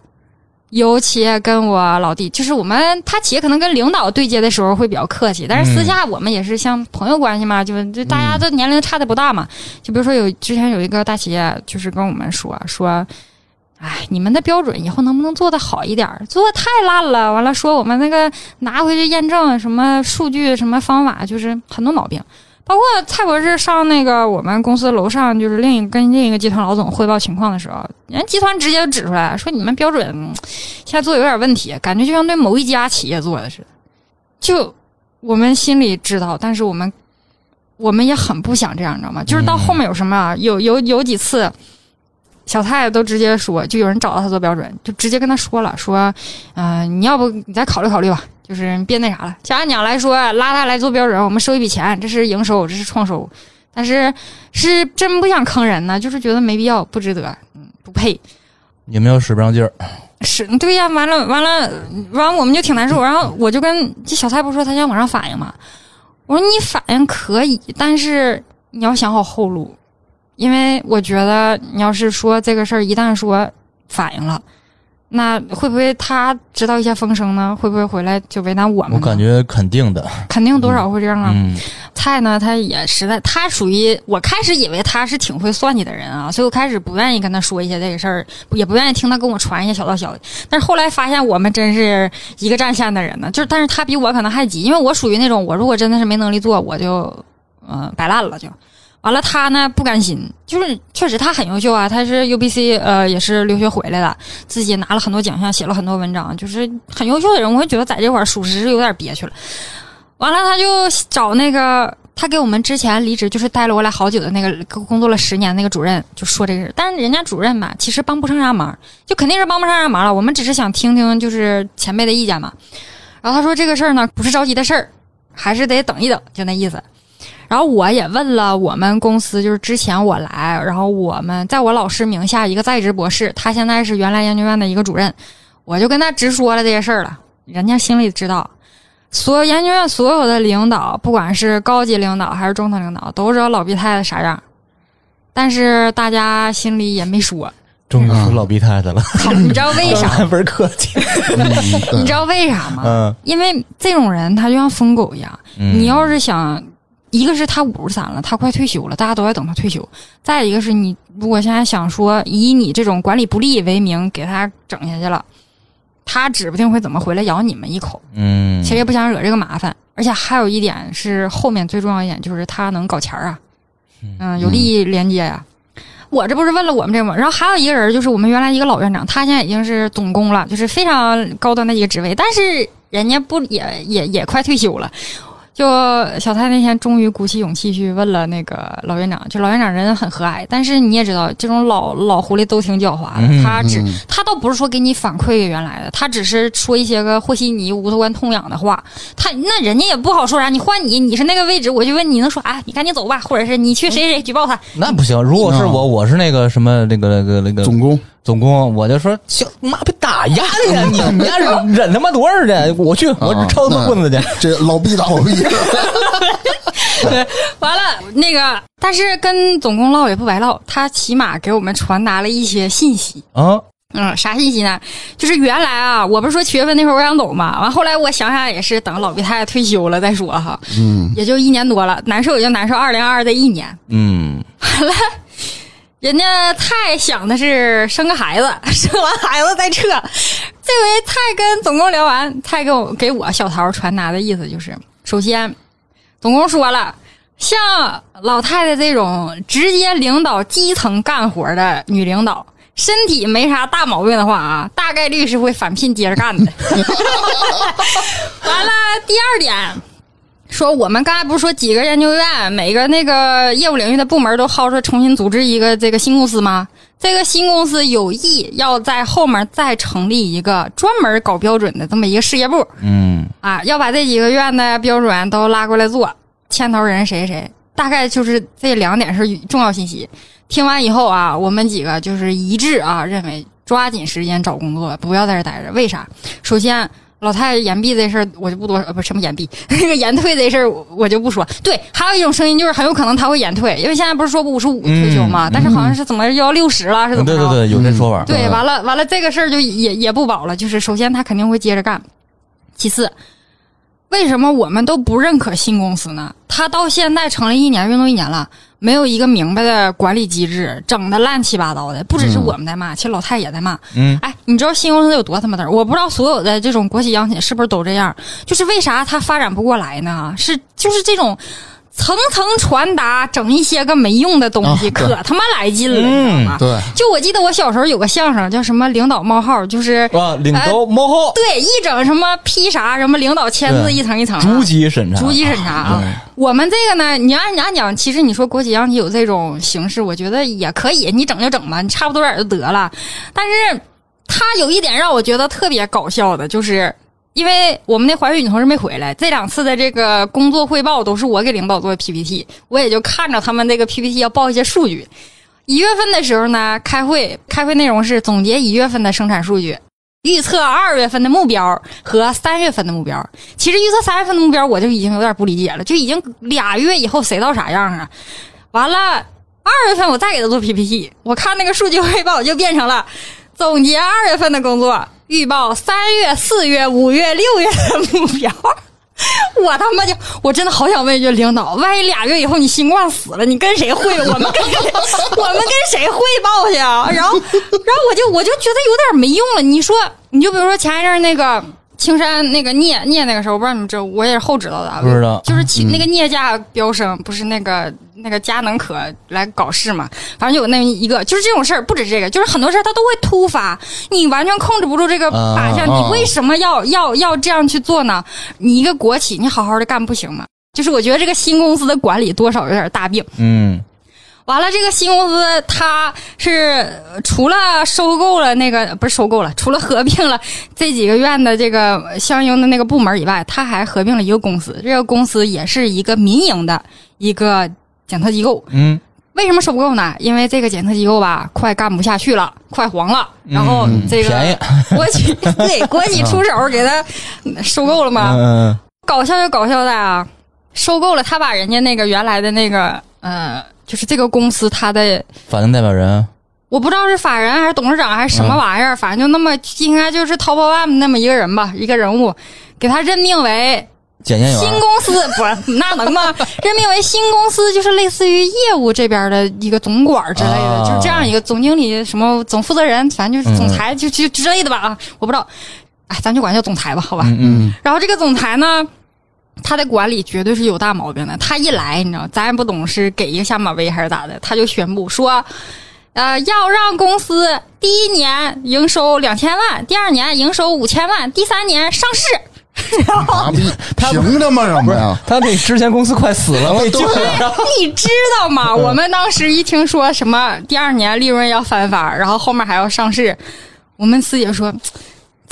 有企业跟我老弟，就是我们他企业可能跟领导对接的时候会比较客气，但是私下我们也是像朋友关系嘛，就就大家都年龄差的不大嘛。就比如说有之前有一个大企业，就是跟我们说说，哎，你们的标准以后能不能做的好一点儿？做的太烂了，完了说我们那个拿回去验证什么数据什么方法，就是很多毛病。包括蔡博士上那个我们公司楼上，就是另一跟另一个集团老总汇报情况的时候，人家集团直接就指出来说，你们标准嗯现在做的有点问题，感觉就像对某一家企业做的似的。就我们心里知道，但是我们我们也很不想这样，你知道吗？就是到后面有什么啊，有有有几次，小蔡都直接说，就有人找到他做标准，就直接跟他说了，说，嗯、你要不你再考虑考虑吧，就是你别那啥了。就按讲来说，拉他来做标准，我们收一笔钱，这是营收，这是创收，但是是真不想坑人呢，就是觉得没必要，不值得，嗯，不配。也没有使不上劲儿？是对呀，完了完了完了，我们就挺难受。然后我就跟这小蔡不说他想往上反映嘛，我说你反应可以，但是你要想好后路，因为我觉得你要是说这个事儿一旦说反应了，那会不会他知道一些风声呢？会不会回来就为难我们呢？我感觉肯定的。肯定多少会这样啊。嗯，蔡呢，他也实在，他属于我开始以为他是挺会算计的人啊，所以我开始不愿意跟他说一些这个事儿，也不愿意听他跟我传一些小道消息。但是后来发现我们真是一个战线的人呢，就是但是他比我可能还急，因为我属于那种我如果真的是没能力做，我就嗯、呃摆烂了就。完了，他呢不甘心，就是确实他很优秀啊，他是 UBC 呃也是留学回来的，自己拿了很多奖项，写了很多文章，就是很优秀的人。我会觉得在这块儿属实是有点憋屈了。完了，他就找那个他给我们之前离职，就是带了我俩好久的那个工作了十年那个主任，就说这个事。但是人家主任吧，其实帮不上啥忙，就肯定是帮不上啥忙了。我们只是想听听就是前辈的意见嘛。然后他说这个事儿呢不是着急的事儿，还是得等一等，就那意思。然后我也问了我们公司，就是之前我来，然后我们在我老师名下一个在职博士，他现在是原来研究院的一个主任，我就跟他直说了这些事儿了，人家心里知道。所有研究院所有的领导，不管是高级领导还是中层领导，都知道老毕太太啥样，但是大家心里也没说。终于说老毕太太了，好你知道为啥？不是客气。你知道为啥吗？嗯，因为这种人他就像疯狗一样，嗯你要是想，一个是他五十三了，他快退休了，大家都在等他退休；再一个是你如果现在想说以你这种管理不力为名给他整下去了，他指不定会怎么回来咬你们一口。嗯，其实也不想惹这个麻烦，而且还有一点是后面最重要一点就是他能搞钱儿啊，嗯，有利益连接呀、我这不是问了我们这个吗？然后还有一个人，就是我们原来一个老院长，他现在已经是总工了，就是非常高端的一个职位，但是人家不也也也快退休了。就小蔡那天终于鼓起勇气去问了那个老院长，就老院长人很和蔼，但是你也知道，这种老老狐狸都挺狡猾的，嗯他只嗯他倒不是说给你反馈原来的，他只是说一些个和稀泥、无头关痛痒的话。他那人家也不好说啥，你换你，你是那个位置，我就问你能说啊？你赶紧走吧，或者是你去谁谁举报他。那不行。如果是我，我是那个什么那个那个那个总工总工，我就说行，妈被打压呀！你你家忍 忍他妈多少去？我去，我啊抄他棍子去。这老逼倒逼，对，完了那个，但是跟总工唠也不白唠，他起码给我们传达了一些信息。啊，嗯，啥信息呢？就是原来啊，我不是说七月份那会儿我想走嘛，完后来我想想也是，等老毕太太退休了再说哈，嗯，也就一年多了，难受也就难受二零二二的一年。嗯，人家蔡想的是生个孩子，生完孩子再撤。这回蔡跟总工聊完，蔡给我给我小桃传达的意思就是，首先，总工说了，像老太太这种直接领导基层干活的女领导，身体没啥大毛病的话啊，大概率是会返聘接着干的。完了，第二点。说我们刚才不是说几个研究院每个那个业务领域的部门都号召重新组织一个这个新公司吗？这个新公司有意要在后面再成立一个专门搞标准的这么一个事业部嗯，啊，要把这几个院的标准都拉过来做，牵头人谁谁谁，大概就是这两点是重要信息。听完以后啊，我们几个就是一致啊，认为抓紧时间找工作，不要在这待着。为啥？首先。老太太延毕这事儿我就不多，呃，不是什么延毕，那个延退这事儿我我就不说。对，还有一种声音就是很有可能他会延退，因为现在不是说五十五退休嘛，嗯但是好像是怎么又要六十了，是怎么着？对对对，有这说法。对，完了完了，这个事儿就也也不保了。就是首先他肯定会接着干，其次，为什么我们都不认可新公司呢？他到现在成立一年，运动一年了，没有一个明白的管理机制，整的乱七八糟的。不只是我们在骂，其实老太也在骂。嗯，哎，你知道新公司有多他妈嘚儿？我不知道所有的这种国企央企是不是都这样？就是为啥它发展不过来呢？是就是这种层层传达，整一些个没用的东西，啊可他妈来劲了，你知道吗？对，就我记得我小时候有个相声叫什么“领导冒号”，就是啊，领导幕后对一整什么批啥什么领导签字一层一层逐级审查，逐级审查啊。我们这个呢，你按你按讲，其实你说国企央企有这种形式，我觉得也可以，你整就整吧，你差不多点就得了。但是他有一点让我觉得特别搞笑的，就是因为我们那怀孕女同事没回来，这两次的这个工作汇报都是我给领导做的 PPT，我也就看着他们那个 PPT 要报一些数据。一月份的时候呢，开会，开会内容是总结一月份的生产数据，预测二月份的目标和三月份的目标。其实预测三月份的目标，我就已经有点不理解了，就已经俩月以后谁到啥样啊？完了，二月份我再给他做 PPT，我看那个数据汇报就变成了总结二月份的工作，预报三月、四月、五月、六月的目标。我他妈就，我真的好想问一句领导，万一俩月以后你新冠死了，你跟谁汇？我们跟谁？我们跟谁汇报去啊？然后，然后我就我就觉得有点没用了。你说，你就比如说前一阵那个青山那个镍镍那个时候，我不知道你们知道，我也是后知道的啊，不知道就是其那个镍价飙升，不是那个那个佳能可来搞事嘛？反正就有那么一个，就是这种事儿，不止这个，就是很多事儿它都会突发，你完全控制不住这个啊靶向，啊你为什么要要要这样去做呢？你一个国企，你好好的干不行吗？就是我觉得这个新公司的管理多少有点大病。嗯，完了，这个新公司它是呃除了收购了那个不是收购了，除了合并了这几个院的这个相应的那个部门以外，它还合并了一个公司。这个公司也是一个民营的一个检测机构。嗯，为什么收购呢？因为这个检测机构吧，快干不下去了，快黄了。然后这个国企对国企出手给他收购了吗。嗯搞笑就搞笑在啊，收购了，他把人家那个原来的那个呃，就是这个公司他的，法定代表人，我不知道是法人还是董事长还是什么玩意儿，反正就那么应该就是 top one 那么一个人吧，一个人物，给他任命为检验员，新公司，不是那能吗？任命为新公司，就是类似于业务这边的一个总管之类的，啊就是这样一个总经理、什么总负责人，反正就是总裁，就就之类的吧啊，我不知道，哎，咱就管叫总裁吧，好吧。嗯嗯，然后这个总裁呢，他的管理绝对是有大毛病的。他一来，你知道，咱也不懂是给一个下马威还是咋的，他就宣布说，呃，要让公司第一年营收两千万，第二年营收五千万，第三年上市。凭？什么呀？他那之前公司快死了，被救了，你知道吗？我们当时一听说什么第二年利润要翻番，然后后面还要上市，我们四姐说。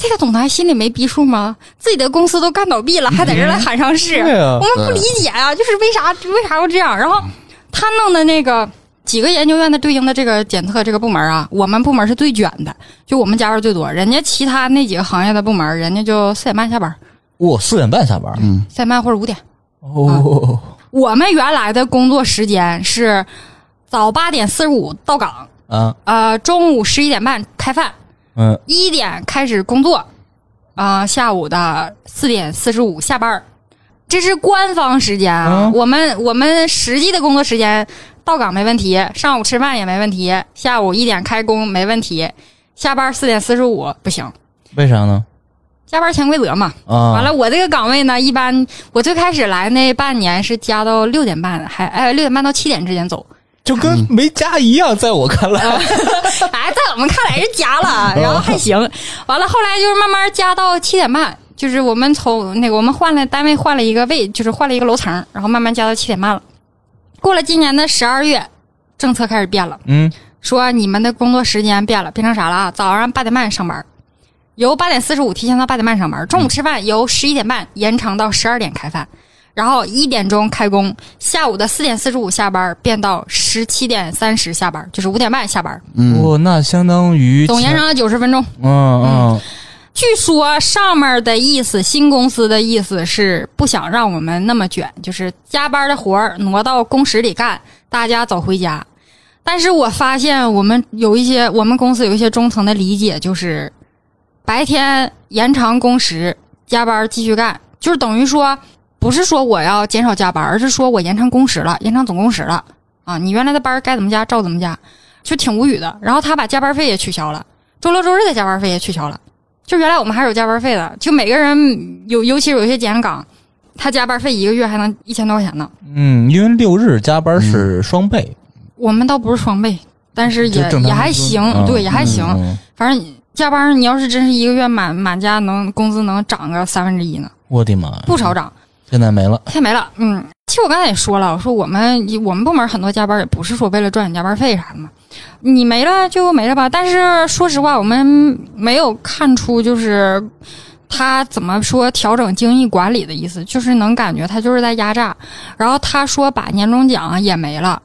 这个总裁心里没逼数吗？自己的公司都干倒闭了，还在这儿来喊上市，对啊。我们不理解啊！就是为啥为啥要这样？然后他弄的那个几个研究院的对应的这个检测这个部门啊，我们部门是最卷的，就我们加班最多，人家其他那几个行业的部门，人家就四点半下班，哇，四点半下班，嗯，四点半或者五点。哦，我们原来的工作时间是早八点四十五到岗，啊，呃，中午十一点半开饭，嗯，一点开始工作，啊、下午的四点四十五下班儿这是官方时间啊。嗯我们我们实际的工作时间到岗没问题，上午吃饭也没问题，下午一点开工没问题，下班四点四十五不行，为啥呢？加班潜规则嘛。啊，完了，我这个岗位呢，一般我最开始来那半年是加到六点半，还哎六点半到七点之间走。就跟没加一样，在我看来，哎，在我们看来是加了，然后还行。完了，后来就是慢慢加到七点半，就是我们从那个我们换了单位换了一个位，就是换了一个楼层，然后慢慢加到七点半了。过了今年的十二月，政策开始变了，嗯，说你们的工作时间变了，变成啥了啊？早上八点半上班，由八点四十五提前到八点半上班，中午吃饭由十一点半延长到十二点开饭。然后一点钟开工，下午的四点四十五下班，变到十七点三十下班，就是五点半下班，嗯，哇，那相当于总延长了九十分钟。嗯嗯，据说上面的意思，新公司的意思是不想让我们那么卷，就是加班的活儿挪到工时里干，大家早回家。但是我发现我们有一些，我们公司有一些中层的理解，就是白天延长工时，加班继续干，就是等于说不是说我要减少加班，而是说我延长工时了，延长总工时了啊！你原来的班儿该怎么加照怎么加，就挺无语的。然后他把加班费也取消了，周六周日的加班费也取消了。就原来我们还有加班费的，就每个人有，尤其是有些检岗，他加班费一个月还能一千多块钱呢。嗯，因为六日加班是双倍，我们倒不是双倍，但是也也还行，嗯对，也还行。嗯反正加班，你要是真是一个月满满加能工资能涨个三分之一呢，我的妈呀，不少涨。现在没了。现在没了，嗯，其实我刚才也说了，我说我们我们部门很多加班也不是说为了赚你加班费啥的嘛，你没了就没了吧。但是说实话，我们没有看出就是他怎么说调整精益管理的意思，就是能感觉他就是在压榨。然后他说把年终奖也没了，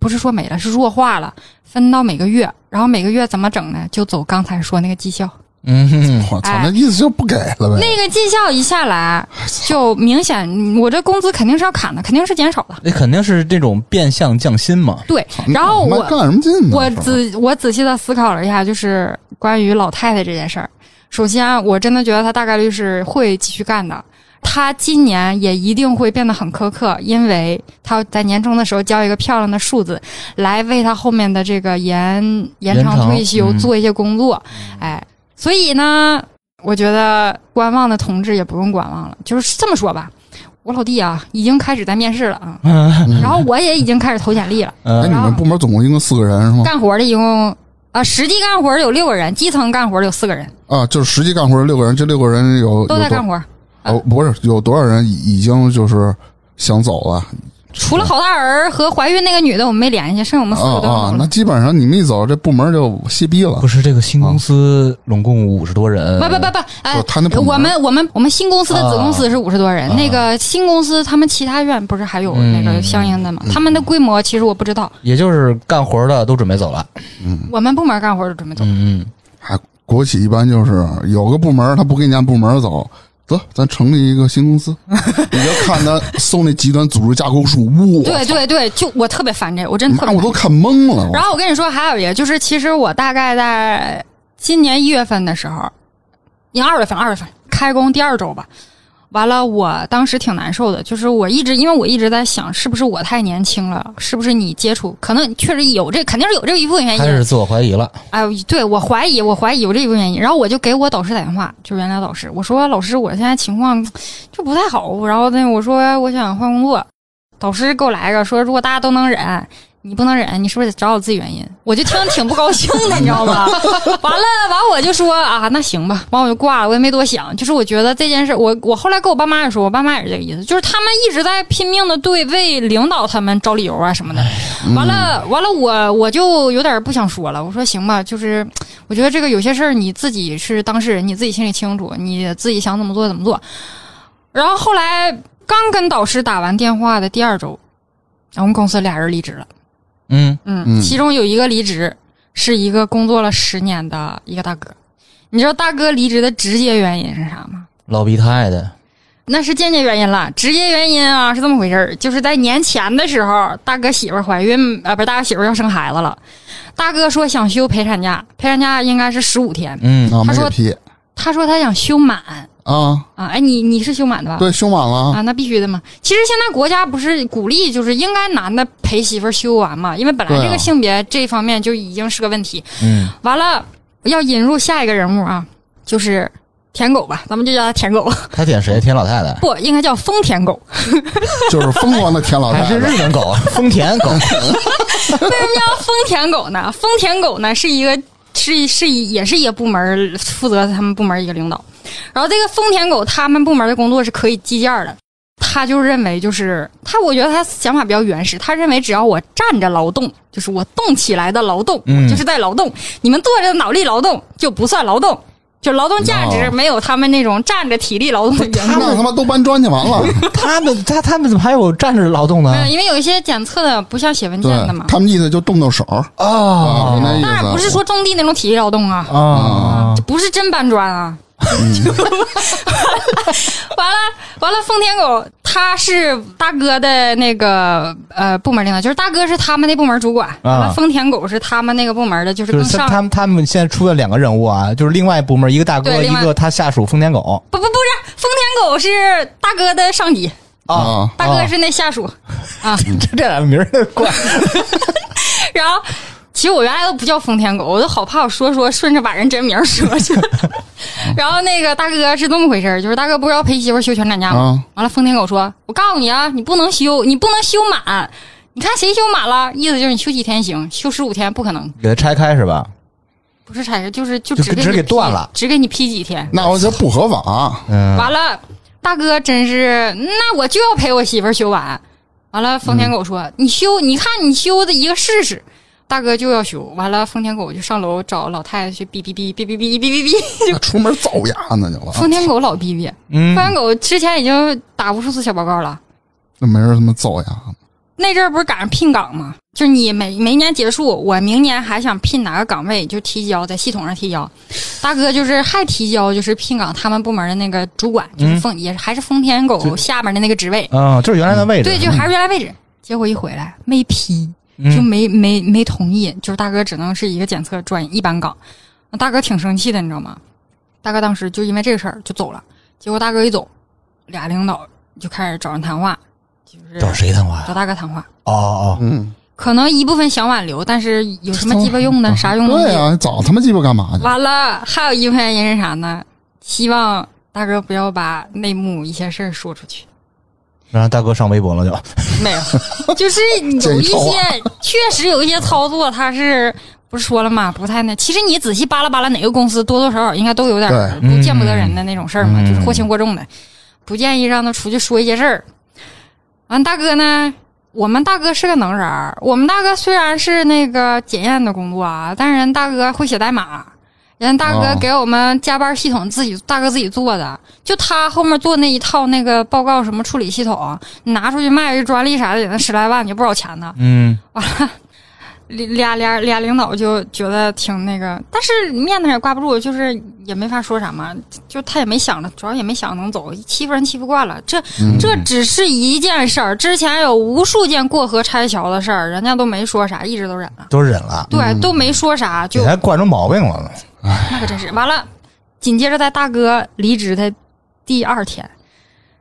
不是说没了，是弱化了，分到每个月，然后每个月怎么整呢？就走刚才说那个绩效。嗯哼，我操，哎那意思就不给了呗。那个绩效一下来，就明显我这工资肯定是要砍的，肯定是减少的。那肯定是这种变相降薪嘛。对，然后我干什么劲呢？我仔我仔细的思考了一下，就是关于老太太这件事儿。首先，我真的觉得她大概率是会继续干的。她今年也一定会变得很苛刻，因为她要在年终的时候交一个漂亮的数字，来为她后面的这个延延长退休嗯做一些工作。哎，所以呢，我觉得观望的同志也不用观望了。就是这么说吧，我老弟啊，已经开始在面试了啊，嗯然后我也已经开始投简历了。哎，你嗯，们部门总共一共四个人是吗？干活的一共啊，实际干活的有六个人，基层干活的有四个人，啊，就是实际干活的六个人，这六个人有都在干活。哦，不是有多少人已已经就是想走了除了郝大儿和怀孕那个女的，我们没联系，剩下我们四个啊啊？都走了那基本上你们一走，这部门就歇逼了不。是这个新公司拢共五十多人，不不不不，哎，他那我们我们我们新公司的子公司是五十多人，啊那个新公司他们其他院不是还有那个嗯相应的吗？他们的规模其实我不知道，也就是干活的都准备走了。嗯我们部门干活的准备走。嗯嗯，还国企一般就是有个部门他不给你按部门走，得咱成立一个新公司，你就看他搜那极端组织架构书，哇，对对对，就我特别烦这个，我真的特别烦我都看懵了。然后我跟你说，还有一个就是，其实我大概在今年一月份的时候，应该二月份，二月份开工第二周吧。完了，我当时挺难受的，就是我一直因为我一直在想，是不是我太年轻了？是不是你接触可能确实有这，肯定是有这一部分原因。开始自我怀疑了。哎，对我怀疑，我怀疑有这一部分原因。然后我就给我导师打电话，就原来导师，我说老师，我现在情况就不太好。然后呢，我说我想换工作，导师给我来一个说，如果大家都能忍，你不能忍，你是不是得找找自己原因？我就听着挺不高兴的，你知道吗？完了，完我就说啊，那行吧，完我就挂了，我也没多想。就是我觉得这件事，我我后来跟我爸妈也说，我爸妈也是这个意思，就是他们一直在拼命的对为领导他们找理由啊什么的。完了，完了，我我就有点不想说了。我说行吧，就是我觉得这个有些事儿你自己是当事人，你自己心里清楚，你自己想怎么做怎么做。然后后来刚跟导师打完电话的第二周，我们公司俩人离职了。嗯，嗯，嗯。其中有一个离职是一个工作了十年的一个大哥。你知道大哥离职的直接原因是啥吗？老逼太太，那是间接原因了，直接原因啊是这么回事儿，就是在年前的时候，大哥媳妇儿怀孕，啊，不是大哥媳妇儿要生孩子了，大哥说想休陪产假，陪产假应该是十五天，嗯，啊，他说他说他想休满啊，啊，哎，你你是休满的吧？对，休满了啊，那必须的嘛。其实现在国家不是鼓励，就是应该男的陪媳妇儿休完嘛，因为本来这个性别这方面就已经是个问题。嗯，完了，要引入下一个人物啊，就是舔狗吧，咱们就叫他舔狗，他舔谁？舔老太太，不应该叫丰田狗。就是疯狂的舔老还是太太。日本狗，丰田狗。为什么叫疯舔狗呢？丰田狗呢是一个是是一也是一个部门负责他们部门一个领导，然后这个丰田狗他们部门的工作是可以计件的。他就认为，就是他，我觉得他想法比较原始。他认为，只要我站着劳动，就是我动起来的劳动，嗯我就是在劳动。你们坐着脑力劳动就不算劳动，就劳动价值哦没有他们那种站着体力劳动的原那他妈都搬砖去完了，他们他他们怎么还有站着劳动呢没？有，因为有一些检测的不像写文件的嘛。他们意思就动动手啊。当然不是说种地那种体力劳动啊，啊，这不是真搬砖啊。完了完了，丰田狗他是大哥的那个呃部门领导，就是大哥是他们那部门主管，完了丰田狗是他们那个部门的，就是就是他更上他们他们现在出了两个人物啊，就是另外部门一个大哥，一个他下属丰田狗。不不不是丰田狗是大哥的上级，啊，大哥是那下属，啊，这这俩名儿怪。然后其实我原来都不叫丰田狗，我都好怕我说说顺着把人真名说去。然后那个大哥是这么回事儿就是大哥不是要陪媳妇儿休全产假吗？啊，完了，丰田狗说：“我告诉你啊，你不能休，你不能休满。你看谁休满了？意思就是你休几天行，休十五天不可能。给他拆开是吧？不是拆开，就是就就只只给断了只给你批几天。那我这不合法。嗯，完了，大哥真是，那我就要陪我媳妇儿休完。完了，丰田狗说：“你休，你看你休的一个试试。”大哥就要修，完了，丰田狗就上楼找老太太去哔哔哔哔哔哔哔哔哔。就出门造牙呢就了，丰田狗老哔哔，嗯丰田狗之前已经打无数次小报告了。那没人他妈造牙。那阵儿不是赶上聘岗吗？就是你每每年结束，我明年还想聘哪个岗位，就提交在系统上提交。大哥就是还提交，就是聘岗他们部门的那个主管，就是丰、也还是丰田狗下面的那个职位，啊，就是原来的位置。对，就还是原来位置。结果一回来没批，嗯就没没没同意，就是大哥只能是一个检测转一般岗。那大哥挺生气的，你知道吗？大哥当时就因为这个事儿就走了。结果大哥一走，俩领导就开始找人谈话，就是找谁谈话呀？找大哥谈话。哦哦，嗯，可能一部分想挽留，但是有什么鸡巴用呢？啥用。对啊，找他妈鸡巴干嘛去？完了，还有一部分原因是啥呢？希望大哥不要把内幕一些事儿说出去。让大哥上微博了就。没有，就是有一些确实有一些操作，他是不是说了吗？不太那。其实你仔细扒拉扒拉，哪个公司多多少少应该都有点见不得人的那种事儿嘛，嗯就是或轻或重的，不建议让他出去说一些事儿。完，大哥呢？我们大哥是个能人儿，我们大哥虽然是那个检验的工作啊，但是人大哥会写代码，人大哥哦。给我们加班系统自己大哥自己做的，就他后面做那一套那个报告什么处理系统，你拿出去卖个专利啥的，也那十来万，也不少钱呢。嗯，完了俩俩俩领导就觉得挺那个，但是面子上也挂不住，就是也没法说啥嘛，就他也没想着，主要也没想能走，欺负人欺负惯了，这嗯。这只是一件事儿，之前有无数件过河拆桥的事儿，人家都没说啥，一直都忍了，都忍了，对，都没说啥，就给他惯出毛病了呢。那可真是完了。紧接着在大哥离职的第二天，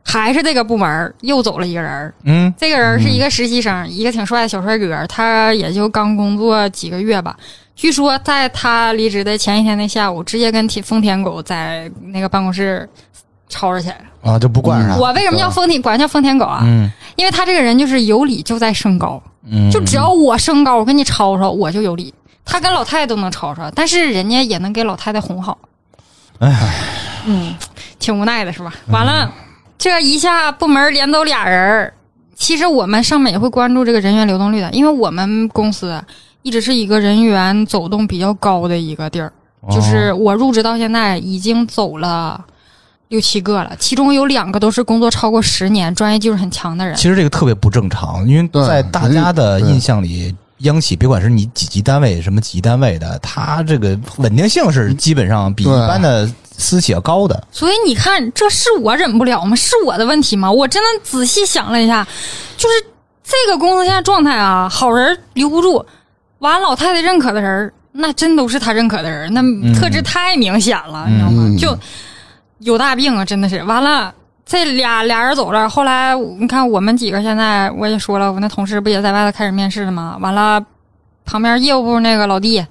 还是这个部门又走了一个人，嗯，这个人是一个实习生，一个挺帅的小帅哥，他也就刚工作几个月吧。据说在他离职的前一天的下午，直接跟铁丰田狗在那个办公室吵吵起来了。啊，就不惯上。我为什么叫丰田，管他叫丰田狗啊？嗯因为他这个人就是有理就在升高，嗯，就只要我升高，我跟你吵吵，我就有理。他跟老太太都能吵吵，但是人家也能给老太太哄好。哎，嗯，挺无奈的是吧？完了，这一下部门连走俩人儿。其实我们上面也会关注这个人员流动率的，因为我们公司一直是一个人员走动比较高的一个地儿。哦就是我入职到现在已经走了六七个了，其中有两个都是工作超过十年、专业技术很强的人。其实这个特别不正常，因为在大家的印象里，央企别管是你几级单位、什么几级单位的，它这个稳定性是基本上比一般的私企要高的。所以你看，这是我忍不了吗？是我的问题吗？我真的仔细想了一下，就是这个公司现在状态啊，好人留不住，完老太太认可的人，那真都是他认可的人，那特质太明显了，你知道吗？嗯就有大病啊，真的是。完了，这俩俩人走了，后来你看我们几个现在我也说了，我那同事不也在外头开始面试了吗？完了，旁边业务部那个老弟。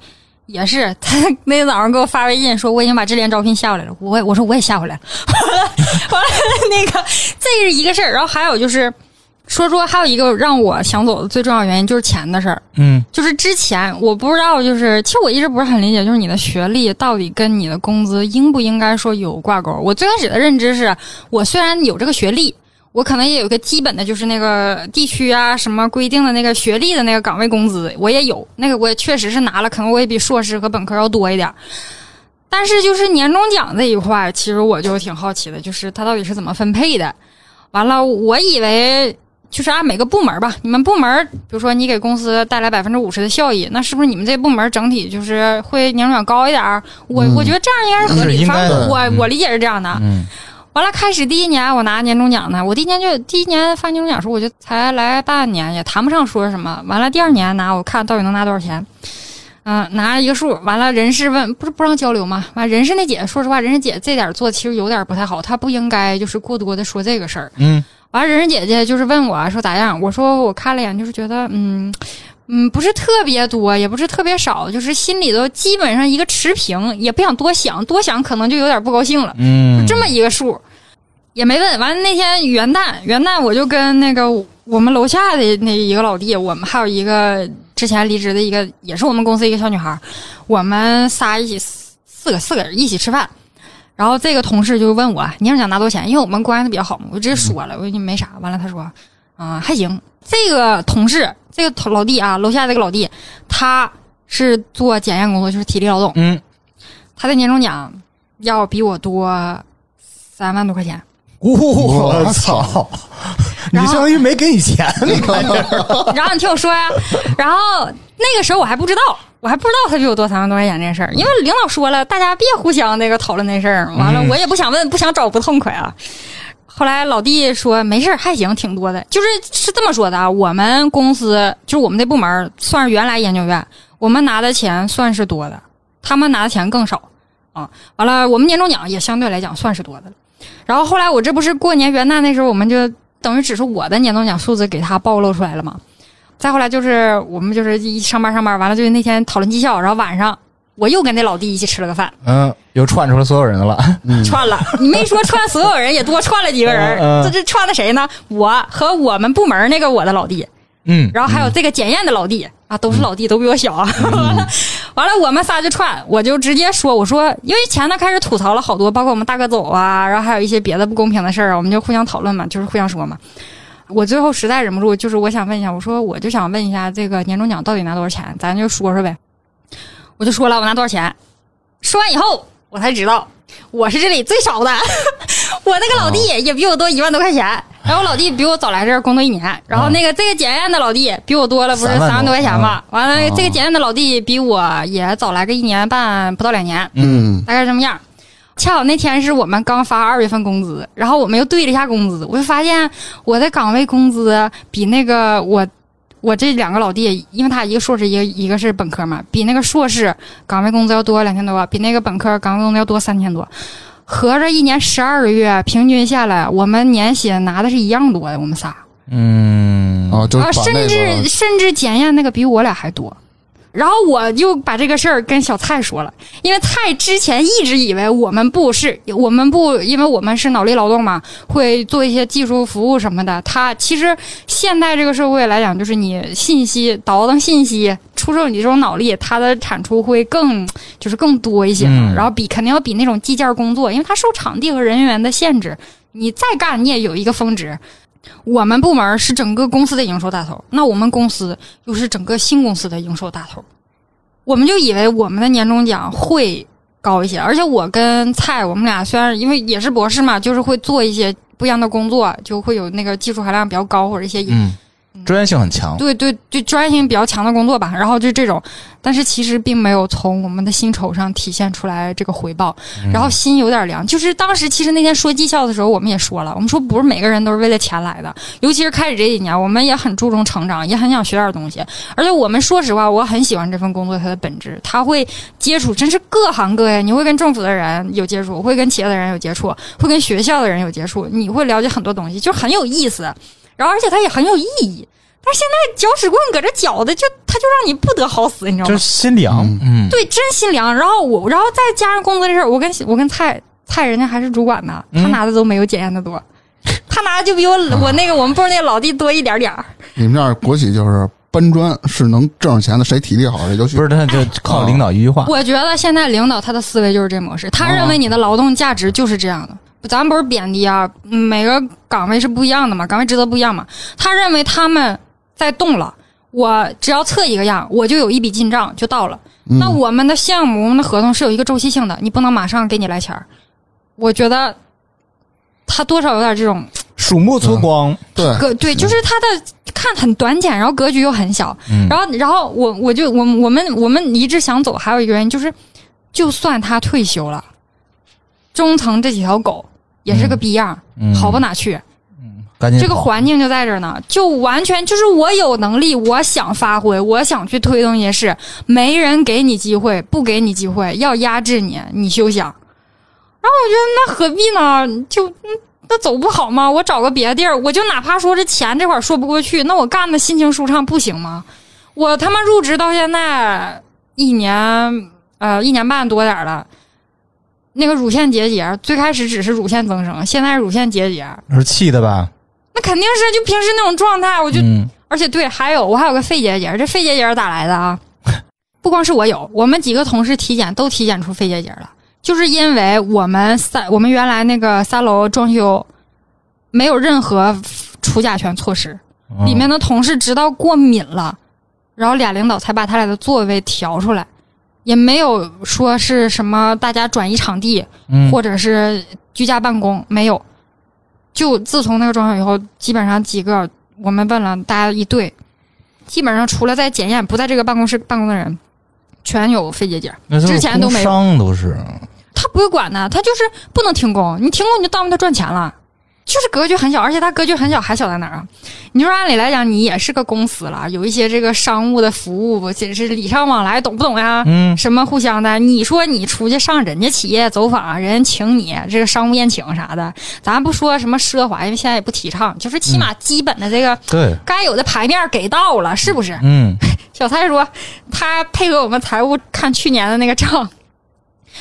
也是，他那天早上给我发微信说我已经把智联招聘下回来了，我我说我也下回来了，完 了完了那个这是一个事儿，然后还有就是说说还有一个让我想走的最重要原因就是钱的事儿，嗯就是之前我不知道，就是其实我一直不是很理解，就是你的学历到底跟你的工资应不应该说有挂钩？我最开始的认知是我虽然有这个学历。我可能也有一个基本的，就是那个地区啊，什么规定的那个学历的那个岗位工资，我也有，那个我也确实是拿了，可能我也比硕士和本科要多一点儿。但是就是年终奖这一块，其实我就挺好奇的，就是它到底是怎么分配的。完了，我以为就是按每个部门吧，你们部门，比如说你给公司带来百分之五十的效益，那是不是你们这部门整体就是会年终奖高一点儿？我、嗯我觉得这样应该是合理反正我、嗯我理解是这样的。嗯完了，开始第一年我拿年终奖呢，我第一年就第一年发年终奖时候我就才来半年，也谈不上说什么。完了第二年拿，我看到底能拿多少钱。嗯，拿一个数，完了人事问，不是不让交流吗？完人事那姐，说实话，人事姐这点做其实有点不太好，她不应该就是过多的说这个事儿。嗯完了，人事姐姐就是问我说咋样，我说我看了一眼，就是觉得嗯，嗯，不是特别多，也不是特别少，就是心里头基本上一个持平，也不想多想，多想可能就有点不高兴了，嗯，就这么一个数，也没问。完了那天元旦，元旦我就跟那个我们楼下的那一个老弟，我们还有一个之前离职的一个，也是我们公司一个小女孩，我们仨一起四四个四个人一起吃饭。然后这个同事就问我，你要想拿多少钱？因为我们关系比较好嘛，我直接说了，我说你没啥。完了，他说，啊、还行。这个同事，这个老弟啊，楼下这个老弟，他是做检验工作，就是体力劳动。嗯，他的年终奖要比我多三万多块钱。我操！你相当于没给你钱，你看这然后你听我说呀，然后那个时候我还不知道，我还不知道他比我多三万多块钱这事儿，因为领导说了，大家别互相那个讨论那事儿。完了，嗯我也不想问，不想找不痛快啊。后来老弟说没事儿，还行，挺多的，就是是这么说的啊。我们公司就是我们这部门算是原来研究院，我们拿的钱算是多的，他们拿的钱更少啊。完了，我们年终奖也相对来讲算是多的了。然后后来我这不是过年元旦那时候，我们就等于只是我的年终奖数字给他暴露出来了嘛。再后来就是我们就是一上班上班，完了就是那天讨论绩效，然后晚上我又跟那老弟一起吃了个饭，嗯，又串出了所有人了。嗯 串了。你没说串所有人，也多串了几个人。嗯嗯这这串的谁呢？我和我们部门那个我的老弟，嗯，然后还有这个检验的老弟啊，都是老弟，都比我小啊。完了，我们仨就串，我就直接说，我说，因为前头开始吐槽了好多，包括我们大哥走啊，然后还有一些别的不公平的事儿啊，我们就互相讨论嘛，就是互相说嘛。我最后实在忍不住，就是我想问一下，我说我就想问一下，这个年终奖到底拿多少钱？咱就说说呗。我就说了，我拿多少钱？说完以后，我才知道我是这里最少的，我那个老弟也比我多一万多块钱。然后我老弟比我早来这儿工作一年，然后那个这个检验的老弟比我多了，不是三万多块钱嘛？完了，哦这个检验的老弟比我也早来个一年半，不到两年，嗯大概是这么样。恰好那天是我们刚发二月份工资，然后我们又对了一下工资，我就发现我的岗位工资比那个我我这两个老弟，因为他一个硕士，一个一个是本科嘛，比那个硕士岗位工资要多两千多，比那个本科岗位工资要多三千多，合着一年十二个月，平均下来，我们年薪拿的是一样多的，我们仨。嗯，啊，就啊，甚至甚至检验那个比我俩还多。然后我就把这个事儿跟小蔡说了，因为蔡之前一直以为我们部是我们部，因为我们是脑力劳动嘛，会做一些技术服务什么的。他其实现在这个社会来讲，就是你信息倒腾信息，出售你这种脑力，它的产出会更就是更多一些嘛。嗯然后比肯定要比那种计件工作，因为它受场地和人员的限制，你再干你也有一个峰值。我们部门是整个公司的营收大头，那我们公司又是整个新公司的营收大头，我们就以为我们的年终奖会高一些，而且我跟蔡，我们俩虽然因为也是博士嘛，就是会做一些不一样的工作，就会有那个技术含量比较高或者一些，专业性很强。对对对专业性比较强的工作吧，然后就这种，但是其实并没有从我们的薪酬上体现出来这个回报，然后心有点凉。就是当时其实那天说绩效的时候，我们也说了，我们说不是每个人都是为了钱来的，尤其是开始这几年，我们也很注重成长，也很想学点东西。而且我们说实话，我很喜欢这份工作它的本质，它会接触真是各行各业，你会跟政府的人有接触，会跟企业的人有接触，会跟学校的人有接触，你会了解很多东西，就很有意思。然后而且它也很有意义。但是现在搅屎棍搁这搅的，就他就让你不得好死，你知道吗就是？心凉，嗯，对，真心凉。然后我，然后再加上工资这事儿，我跟我跟蔡蔡人家还是主管呢，他嗯拿的都没有检验的多，他拿的就比我我那个我们部那个老弟多一点点儿。你们这儿国企就是搬砖是能挣上钱的，谁体力好谁就去不。是，他就靠领导一句话。我觉得现在领导他的思维就是这模式，他认为你的劳动价值就是这样的。咱不是贬低啊，嗯每个岗位是不一样的嘛，岗位职责不一样嘛。他认为他们在动了，我只要测一个样，我就有一笔进账就到了。嗯那我们的项目、我们的合同是有一个周期性的，你不能马上给你来钱儿。我觉得他多少有点这种鼠目寸光，对，格，对，就是他的看很短浅，然后格局又很小。嗯，然后，然后我我就我我们我们一直想走，还有一个原因就是，就算他退休了，中层这几条狗也是个逼样，嗯好不哪去。赶紧这个环境就在这儿呢，就完全就是我有能力，我想发挥，我想去推动一些事，没人给你机会，不给你机会，要压制你，你休想。然后我觉得那何必呢？就嗯那走不好吗？我找个别的地儿，我就哪怕说这钱这块儿说不过去，那我干的心情舒畅不行吗？我他妈入职到现在一年，呃，一年半多点儿了。那个乳腺结节最开始只是乳腺增生，现在是乳腺结节，是气的吧？那肯定是就平时那种状态，我就、嗯，而且对，还有我还有个肺结节，这肺结节咋来的啊？不光是我有，我们几个同事体检都体检出肺结节了，就是因为我们三我们原来那个三楼装修没有任何除甲醛措施，嗯里面的同事直到过敏了，然后俩领导才把他俩的座位调出来，也没有说是什么大家转移场地嗯或者是居家办公，没有。就自从那个装修以后，基本上几个我们问了大家一对，基本上除了在检验不在这个办公室办公的人，全有肺结节。之前都没有工伤都是，他不会管的，他就是不能停工，你停工你就耽误他赚钱了。就是格局很小，而且他格局很小，还小在哪儿啊？你说按理来讲，你也是个公司了，有一些这个商务的服务，这是礼尚往来，懂不懂呀？嗯，什么互相的？你说你出去上人家企业走访，人家请你这个商务宴请啥的，咱不说什么奢华，因为现在也不提倡，就是起码基本的这个对，该有的牌面给到了，是不是？嗯，小蔡说，他配合我们财务看去年的那个账，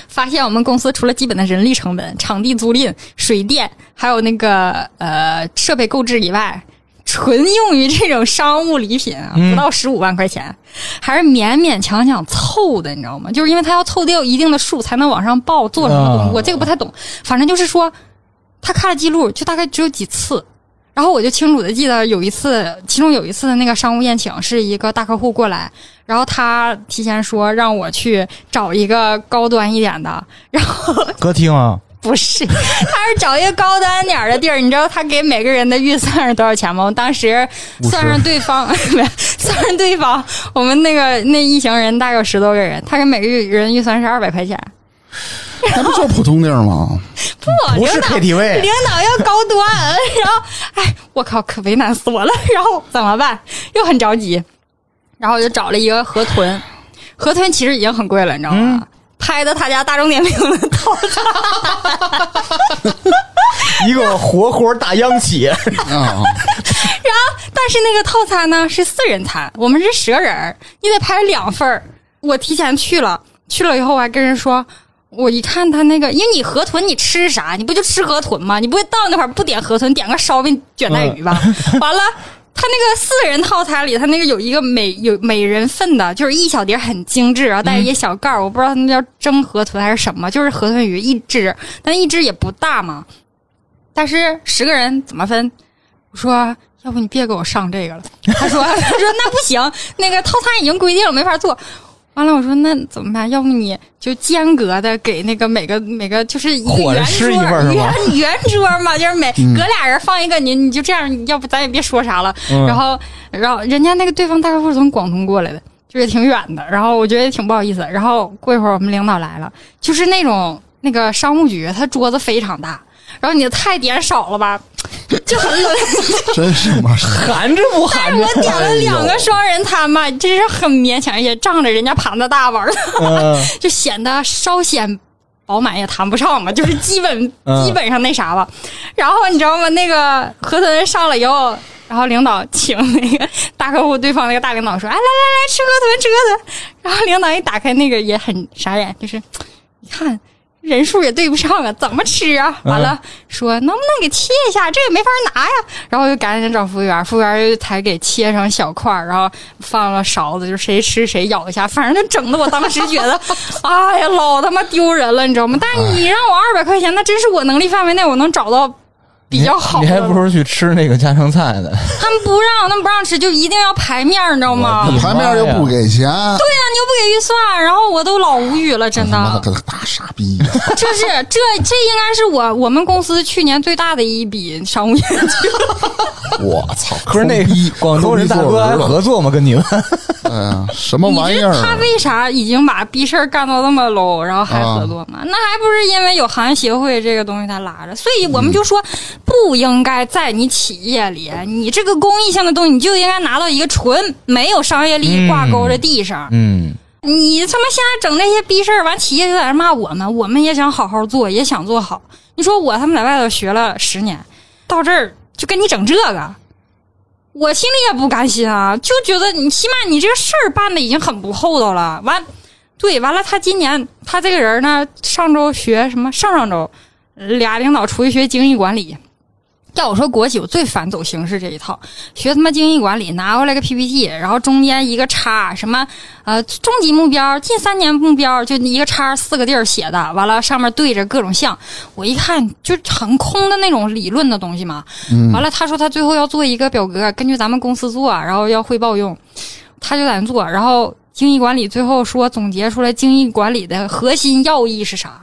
发现我们公司除了基本的人力成本、场地租赁、水电，还有那个呃设备购置以外，纯用于这种商务礼品啊，嗯不到十五万块钱，还是勉勉强强凑的，你知道吗？就是因为他要凑掉一定的数才能往上报，做什么东西，啊我这个不太懂，反正就是说，他看了记录，就大概只有几次。然后我就清楚的记得有一次，其中有一次的那个商务宴请是一个大客户过来，然后他提前说让我去找一个高端一点的，然后歌厅啊，不是，他是找一个高端点儿的地儿。你知道他给每个人的预算是多少钱吗？我当时算上对方，算上对方，我们那个那一行人大概有十多个人，他给每个人预算是二百块钱。那不就是普通地儿吗？不，不是 KTV 领导要高端，然后哎，我靠，可为难死我了。然后怎么办？又很着急，然后我就找了一个河豚，河豚其实已经很贵了，你知道吗？嗯拍的他家大众点评的套餐，一个活活大央企，啊，但是那个套餐呢是四人餐，我们是十个人儿，你得拍两份儿。我提前去了，去了以后我还跟人说。我一看他那个，因为你河豚你吃啥？你不就吃河豚吗？你不会到那块儿不点河豚，点个烧饼卷带鱼吧？完了，他那个四人套餐里，他那个有一个每有每人份的，就是一小碟很精致，然后带一些小盖儿，我不知道他那叫蒸河豚还是什么，就是河豚鱼一只，但一只也不大嘛。但是十个人怎么分？我说要不你别给我上这个了。他说他说那不行，那个套餐已经规定了，没法做。完了，我说那怎么办？要不你就间隔的给那个每个每个就是一个圆桌圆圆桌嘛，就是每隔俩人放一个，你你就这样，要不咱也别说啥了。嗯然后然后人家那个对方大客户是从广东过来的，就是挺远的，然后我觉得也挺不好意思。然后过一会儿我们领导来了，就是那种那个商务局，他桌子非常大，然后你的菜点少了吧，就很冷。真是吗？含着不含着？我点了两个双人餐嘛，真是很勉强，也仗着人家盘子大碗儿，嗯，就显得稍显饱满，也谈不上嘛，就是基本、嗯基本上那啥吧。然后你知道吗？那个河豚上了以后，然后领导请那个大客户对方那个大领导说：“哎，来来来，吃河豚，吃河豚。”然后领导一打开那个也很傻眼，就是你看。人数也对不上啊，怎么吃啊？完了，说能不能给切一下？这也没法拿呀。然后就赶紧找服务员，服务员才给切成小块儿，然后放了勺子，就谁吃谁咬一下。反正就整的我当时觉得，哎呀，老他妈丢人了，你知道吗？但是你让我二百块钱，那真是我能力范围内我能找到比较好的。你还不如去吃那个家常菜呢。他们不让，他们不让吃，就一定要排面，你知道吗？我的对呀、牌面又不给钱，对呀你又不给预算，然后我都老无语了，真的。他妈个大傻逼呀！这是这这应该是我我们公司去年最大的一笔商务演讲。我操，不是那抠逼广东人大哥还合作吗？跟你们？哎呀，什么你玩意儿啊？他为啥已经把逼事儿干到那么 low，然后还合作吗？那还不是因为有行业协会这个东西他拉着？所以我们就说，不应该在你企业里，你这个公益性的东西，你就应该拿到一个纯没有商业利益挂钩的地上。嗯，你他妈现在整这些逼事儿，完企业就在这骂我们，我们也想好好做，也想做好。你说我他妈在外头学了十年，到这儿就跟你整这个，我心里也不甘心啊，就觉得你起码你这个事儿办的已经很不厚道了。完，对，完了他今年他这个人呢，上周学什么？上上周俩领导出去学经营管理。要我说国企，我最烦走形式这一套，学他妈经营管理，拿过来个 PPT，然后中间一个叉，什么呃终极目标、近三年目标，就一个叉四个地儿写的，完了上面对着各种项，我一看就很空的那种理论的东西嘛。完了，他说他最后要做一个表格，根据咱们公司做，然后要汇报用，他就在那做，然后经济管理最后说总结出来经济管理的核心要义是啥？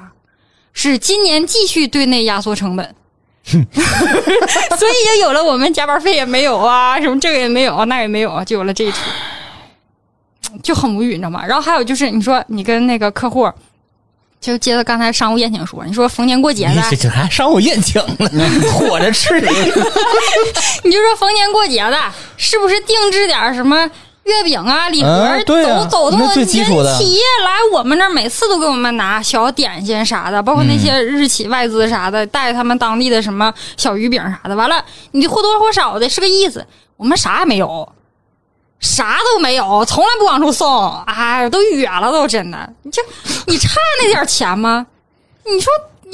是今年继续对内压缩成本。所以也有了我们加班费也没有啊，什么这个也没有，那也没有，就有了这一出，就很无语，你知道吗？然后还有就是，你说你跟那个客户，就接着刚才商务宴请说，你说逢年过节的，这这还商务宴请呢，火着吃。你就说逢年过节的，是不是定制点什么？月饼啊，礼盒，走走动人企业来我们这儿，每次都给我们拿小点心啥的，包括那些日企外资啥的，带他们当地的什么小鱼饼啥的。完了，你或多或少的是个意思，我们啥也没有，啥都没有，从来不往出送，哎，都远了，都真的，你就你差那点钱吗？你说。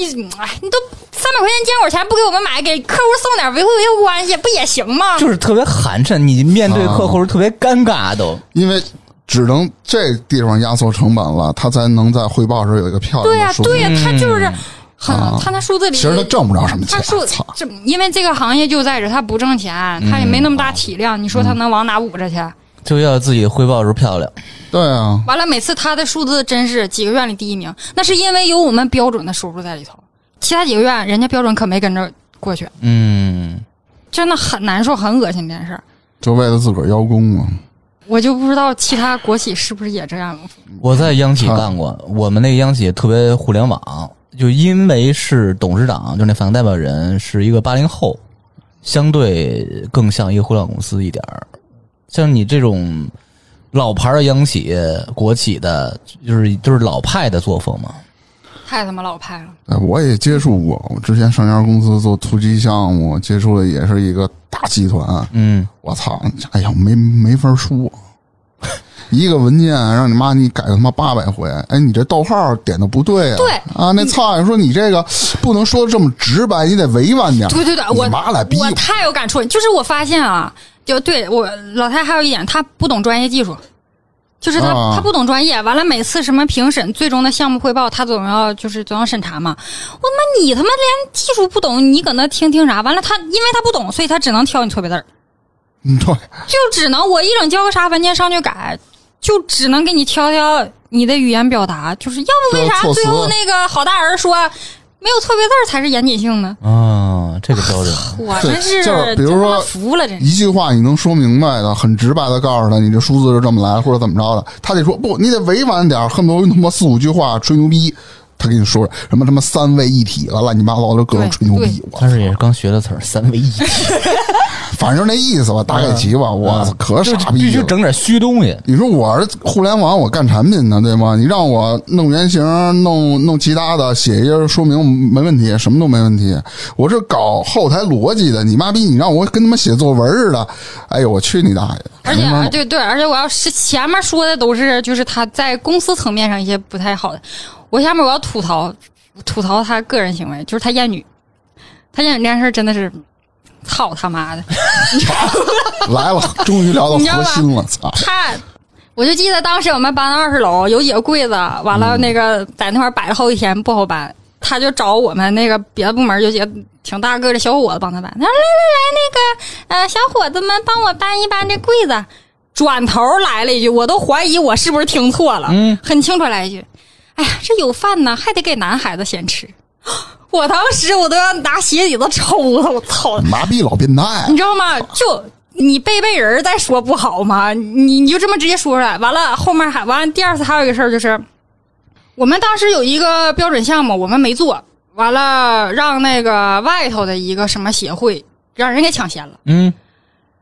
你哎，你都三百块钱坚果钱不给我们买，给客户送点维护维护关系不也行吗？就是特别寒碜，你面对客户是特别尴尬都，因为只能这地方压缩成本了，他才能在汇报时候有一个漂亮的数字。对呀，对呀，他就是很他那数字里其实他挣不着什么钱。他数这因为这个行业就在这，他不挣钱，他也没那么大体量，你说他能往哪捂着去？就要自己汇报时候漂亮。对啊，完了，每次他的数字真是几个院里第一名，那是因为有我们标准的收入在里头，其他几个院人家标准可没跟着过去。嗯，真的很难受，很恶心这件事儿。就为了自个儿邀功嘛。我就不知道其他国企是不是也这样了。我在央企干过，我们那个央企特别互联网，就因为是董事长，就那反代表人是一个八零后，相对更像一个互联网公司一点儿。像你这种。老牌的央企、国企的，就是就是老派的作风嘛，太他妈老派了。哎，我也接触过，我之前上家公司做突击项目，接触的也是一个大集团。嗯，我操，哎呀，没没法说，一个文件让你妈你改他妈八百回，哎，你这逗号点的不对啊。对啊，那操，说你这个不能说的这么直白，你得委婉点。对对对，我妈来逼我太有感触，就是我发现啊。就对我老太还有一点，她不懂专业技术，就是他他不懂专业。完了，每次什么评审最终的项目汇报，她总要就是总要审查嘛。我他妈你他妈连技术不懂，你搁那听听啥？完了，她因为她不懂，所以她只能挑你错别字儿。嗯，对，就只能我一整交个啥文件上去改，就只能给你挑挑你的语言表达。就是要不为啥最后那个好大人说？没有错别字才是严谨性呢啊！这个标准，我真是就是比如说服了，这一句话你能说明白的，很直白的告诉他，你这数字是这么来，或者怎么着的，他得说不，你得委婉点，恨不得他妈四五句话吹牛逼，他跟你说什么什么三位一体了，乱七八糟的各种吹牛逼。他是也是刚学的词儿，三位一体。反正那意思吧，大概齐吧。我操，可傻逼！必须整点虚东西。你说我是互联网，我干产品呢，对吗？你让我弄原型，弄弄其他的，写一些说明没问题，什么都没问题。我是搞后台逻辑的，你妈逼！你让我跟他们写作文似的，哎呦，我去你大爷！而且，对对，而且我要是前面说的都是就是他在公司层面上一些不太好的，我下面我要吐槽吐槽他个人行为，就是他厌女，他厌女这件事真的是。操他妈的！来了，终于聊到核心了。操他，我就记得当时我们搬到二十楼，有几个柜子，完了那个在那块摆了好几天不好搬，他就找我们那个别的部门有几个挺大个的小伙子帮他搬。他说：“来来来，那个呃小伙子们帮我搬一搬这柜子。”转头来了一句，我都怀疑我是不是听错了。嗯，很清楚来一句：“哎呀，这有饭呢，还得给男孩子先吃。”我当时我都要拿鞋底子抽他！我操，麻痹老变态，你知道吗？就你背背人再说不好吗？你你就这么直接说出来，完了后面还完了。第二次还有一个事儿就是，我们当时有一个标准项目，我们没做，完了让那个外头的一个什么协会让人给抢先了。嗯，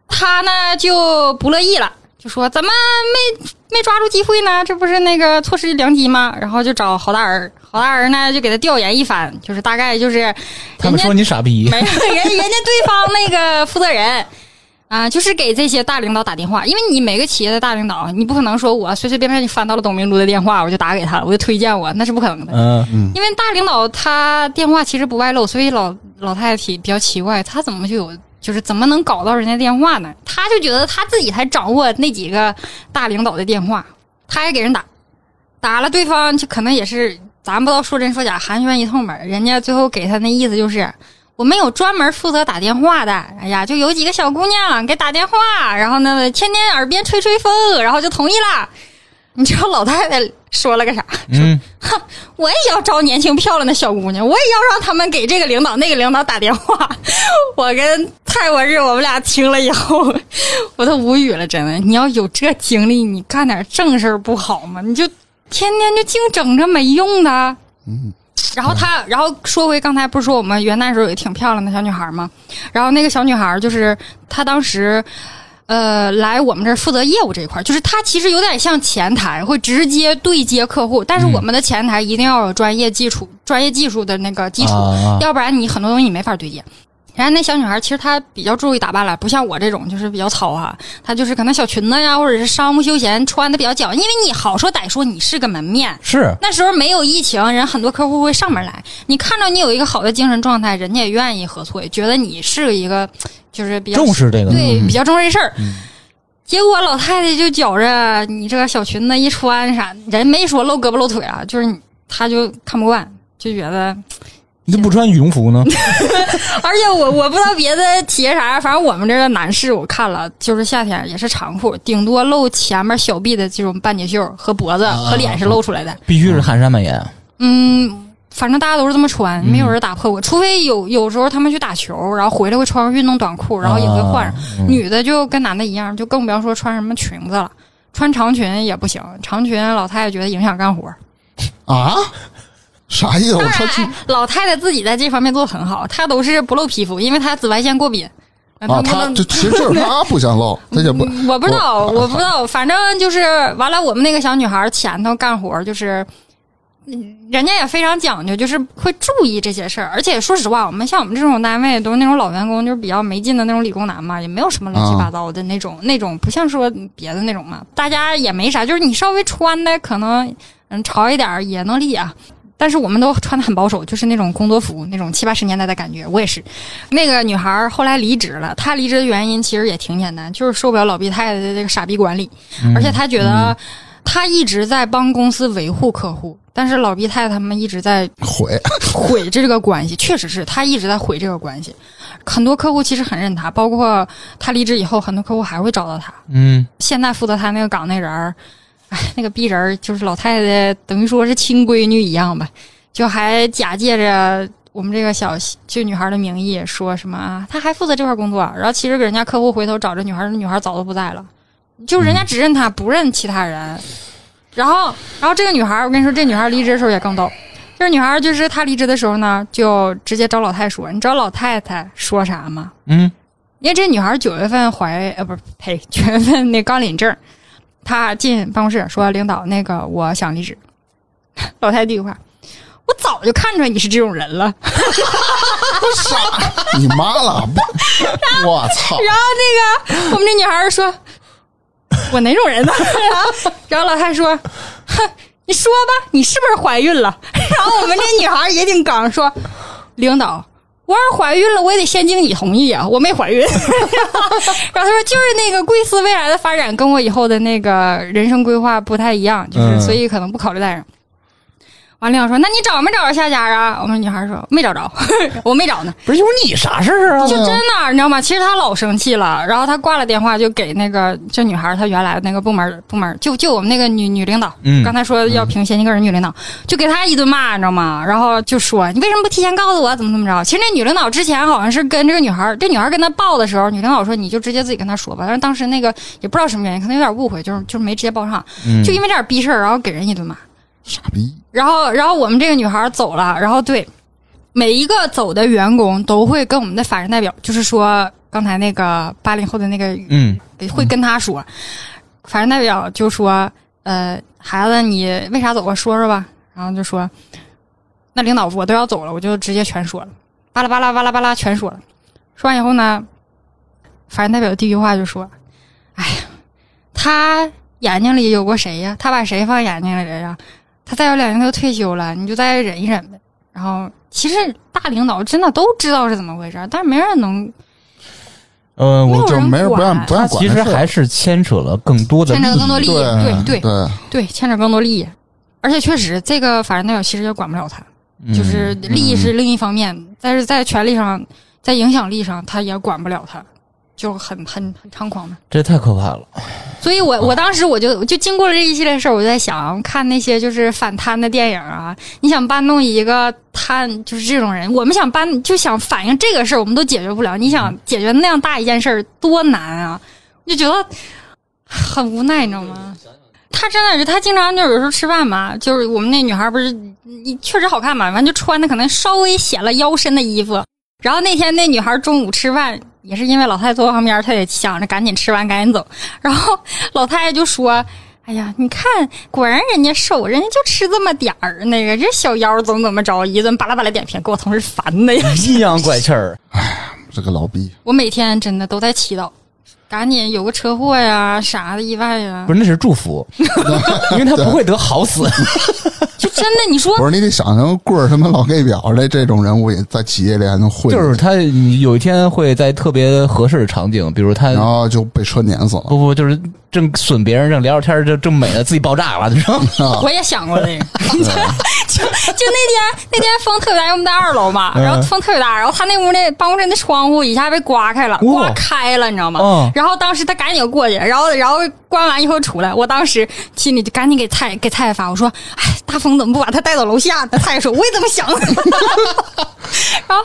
他呢就不乐意了。就说怎么没没抓住机会呢？这不是那个错失良机吗？然后就找郝大人，郝大人呢就给他调研一番，就是大概就是他们说你傻逼，没 人人家对方那个负责人啊，就是给这些大领导打电话，因为你每个企业的大领导，你不可能说我随随便便就翻到了董明珠的电话，我就打给他，我就推荐我，那是不可能的。嗯因为大领导他电话其实不外露，所以老老太太体比较奇怪，他怎么就有就是怎么能搞到人家电话呢？他就觉得他自己才掌握那几个大领导的电话，他也给人打，打了对方就可能也是咱不知道说真说假，寒暄一通吧。人家最后给他那意思就是。我们有专门负责打电话的，哎呀，就有几个小姑娘给打电话，然后呢，天天耳边吹吹风，然后就同意了。你知道老太太说了个啥？嗯，我也要招年轻漂亮的小姑娘，我也要让他们给这个领导、那个领导打电话。我跟蔡国志，我们俩听了以后，我都无语了，真的。你要有这精力，你干点正事儿不好吗？你就天天就净整这没用的。嗯。然后他，然后说回刚才不是说我们元旦时候有一挺漂亮的小女孩吗？然后那个小女孩就是她当时。呃，来我们这儿负责业务这一块儿，就是她其实有点像前台，会直接对接客户。但是我们的前台一定要有专业基础、专业技术的那个基础，啊要不然你很多东西你没法对接。然后那小女孩其实她比较注意打扮了，不像我这种就是比较糙哈，她就是可能小裙子呀，或者是商务休闲穿的比较讲究。因为你好说歹说，你是个门面。是那时候没有疫情，人很多客户会上门来，你看到你有一个好的精神状态，人家也愿意合作，也觉得你是一个就是比较重视这个，对，嗯比较重视这事儿。结果老太太就觉着你这个小裙子一穿啥，人没说露胳膊露腿啊，就是，她就看不惯，就觉得，你怎么不穿羽绒服呢？而且我我不知道别的企业啥样，反正我们这的男士我看了，就是夏天也是长裤，顶多露前面小臂的这种半截袖和脖子和脸是露出来的。必须是汗衫蔓延。嗯，反正大家都是这么穿，没有人打破过，除非有有时候他们去打球，然后回来会穿上运动短裤，然后也会换上。嗯女的就跟男的一样，就更不要说穿什么裙子了，穿长裙也不行，长裙老太太觉得影响干活。啊？啥意思？老太太自己在这方面做的很好，她都是不露皮肤，因为她紫外线过敏。呃啊，不能他这其实就是他不想露，她也不嗯我不知道，我不知道，反正就是完了。我们那个小女孩前头干活，就是嗯人家也非常讲究，就是会注意这些事儿。而且说实话，我们像我们这种单位都是那种老员工，就是比较没劲的那种理工男嘛，也没有什么乱七八糟的那种、那种，不像说别的那种嘛，大家也没啥，就是你稍微穿的可能嗯潮一点也能理解啊。但是我们都穿的很保守，就是那种工作服，那种七八十年代的感觉。我也是，那个女孩儿后来离职了，她离职的原因其实也挺简单，就是受不了老毕太太的这个傻逼管理，而且她觉得她一直在帮公司维护客户，但是老毕太太他们一直在毁。毁这个关系，确实是她一直在毁这个关系。很多客户其实很认她，包括她离职以后，很多客户还会找到她。嗯，现在负责她那个岗那人儿，哎，那个逼人儿就是老太太，等于说是亲闺女一样吧，就还假借着我们这个小就女孩的名义说什么啊，她还负责这块工作，然后其实给人家客户回头找这女孩，那女孩早都不在了，就人家只认她，不认其他人。然后，然后这个女孩，我跟你说，这女孩离职的时候也更逗。这女孩就是她离职的时候呢，就直接找老太太说，你知道老太太说啥吗？嗯，因为这女孩九月份怀呃不是呸九月份那刚领证，她进办公室说领导那个我想离职，老太太第一句话，我早就看出来你是这种人了。傻你妈了！我操！然后那个我们这女孩说，我哪种人呢？然后然后老太太说，哼，你说吧，你是不是怀孕了？然后我们这女孩也挺刚说，领导。我要是怀孕了，我也得先经你同意啊！我没怀孕。然后他说，就是那个贵司未来的发展跟我以后的那个人生规划不太一样，就是嗯所以可能不考虑带上。完领导说，那你找没找着下家啊？我们女孩说没找着，我没找呢。不是有你啥事儿啊？就真的，你知道吗？其实他老生气了，然后他挂了电话，就给那个这女孩她原来的那个部门部门，就就我们那个女女领导，嗯刚才说要评先进个人女领导，就给她一顿骂，你知道吗？然后就说你为什么不提前告诉我，怎么怎么着？其实那女领导之前好像是跟这个女孩，这女孩跟她报的时候，女领导说你就直接自己跟她说吧，但是当时那个也不知道什么原因，可能有点误会，就是就是没直接报上，嗯就因为这点逼事儿，然后给人一顿骂。傻逼！然后，然后我们这个女孩走了，然后对每一个走的员工都会跟我们的法人代表，就是说刚才那个八零后的那个嗯会跟他说，法人代表就说，呃，孩子你为啥走啊？说说吧。然后就说，那领导我都要走了，我就直接全说了，巴拉巴拉巴拉巴拉全说了。说完以后呢，法人代表第一句话就说：“哎呀，他眼睛里有过谁呀？他把谁放眼睛里了呀？他再有两年他就退休了，你就再忍一忍呗。”然后其实大领导真的都知道是怎么回事，但是没人能呃，我没有人就没人不让管不让管其实还是牵扯了更多的牵扯更多利益。对对对对，对，牵扯更多利益。而且确实，这个法人代表其实也管不了他，嗯就是利益是另一方面，但是在权力上，在影响力上，他也管不了他，就很很很猖狂的。这太可怕了。所以我我当时我就就经过了这一系列事儿，我就在想，看那些就是反贪的电影啊，你想搬弄一个贪，就是这种人，我们想搬就想反映这个事儿，我们都解决不了。你想解决那样大一件事儿多难啊！就觉得很无奈，你知道吗？他真的是，他经常就有时候吃饭嘛，就是我们那女孩不是你确实好看嘛，完就穿的可能稍微显了腰身的衣服。然后那天那女孩中午吃饭，也是因为老太太坐旁边，她也想着赶紧吃完赶紧走。然后老太太就说：“哎呀，你看，果然人家瘦，人家就吃这么点儿，那个这小腰怎么怎么着，一顿巴拉巴拉点评，给我同事烦的呀。阴阳怪气儿，哎这个老逼，我每天真的都在祈祷，赶紧有个车祸呀啥的意外呀不，是那是祝福，因为他不会得好死。就真的你说不是你得想想棍儿他妈老 gay 表的这种人物也在企业里还能混，就是他有一天会在特别合适的场景，比如他然后就被车碾死了。不不就是正损别人，正聊聊天儿，就正美的，自己爆炸了，你知道吗？我也想过这个，就就那天那天风特别大，因为我们在二楼嘛，嗯然后风特别大，然后他那屋那办公室那窗户一下被刮开了，刮开了，你知道吗？嗯然后当时他赶紧过去，然后然后关完以后出来，我当时心里就赶紧给蔡给蔡蔡发，我说：“哎，大风怎么不把他带到楼下呢？”蔡说：“我也这么想。”然后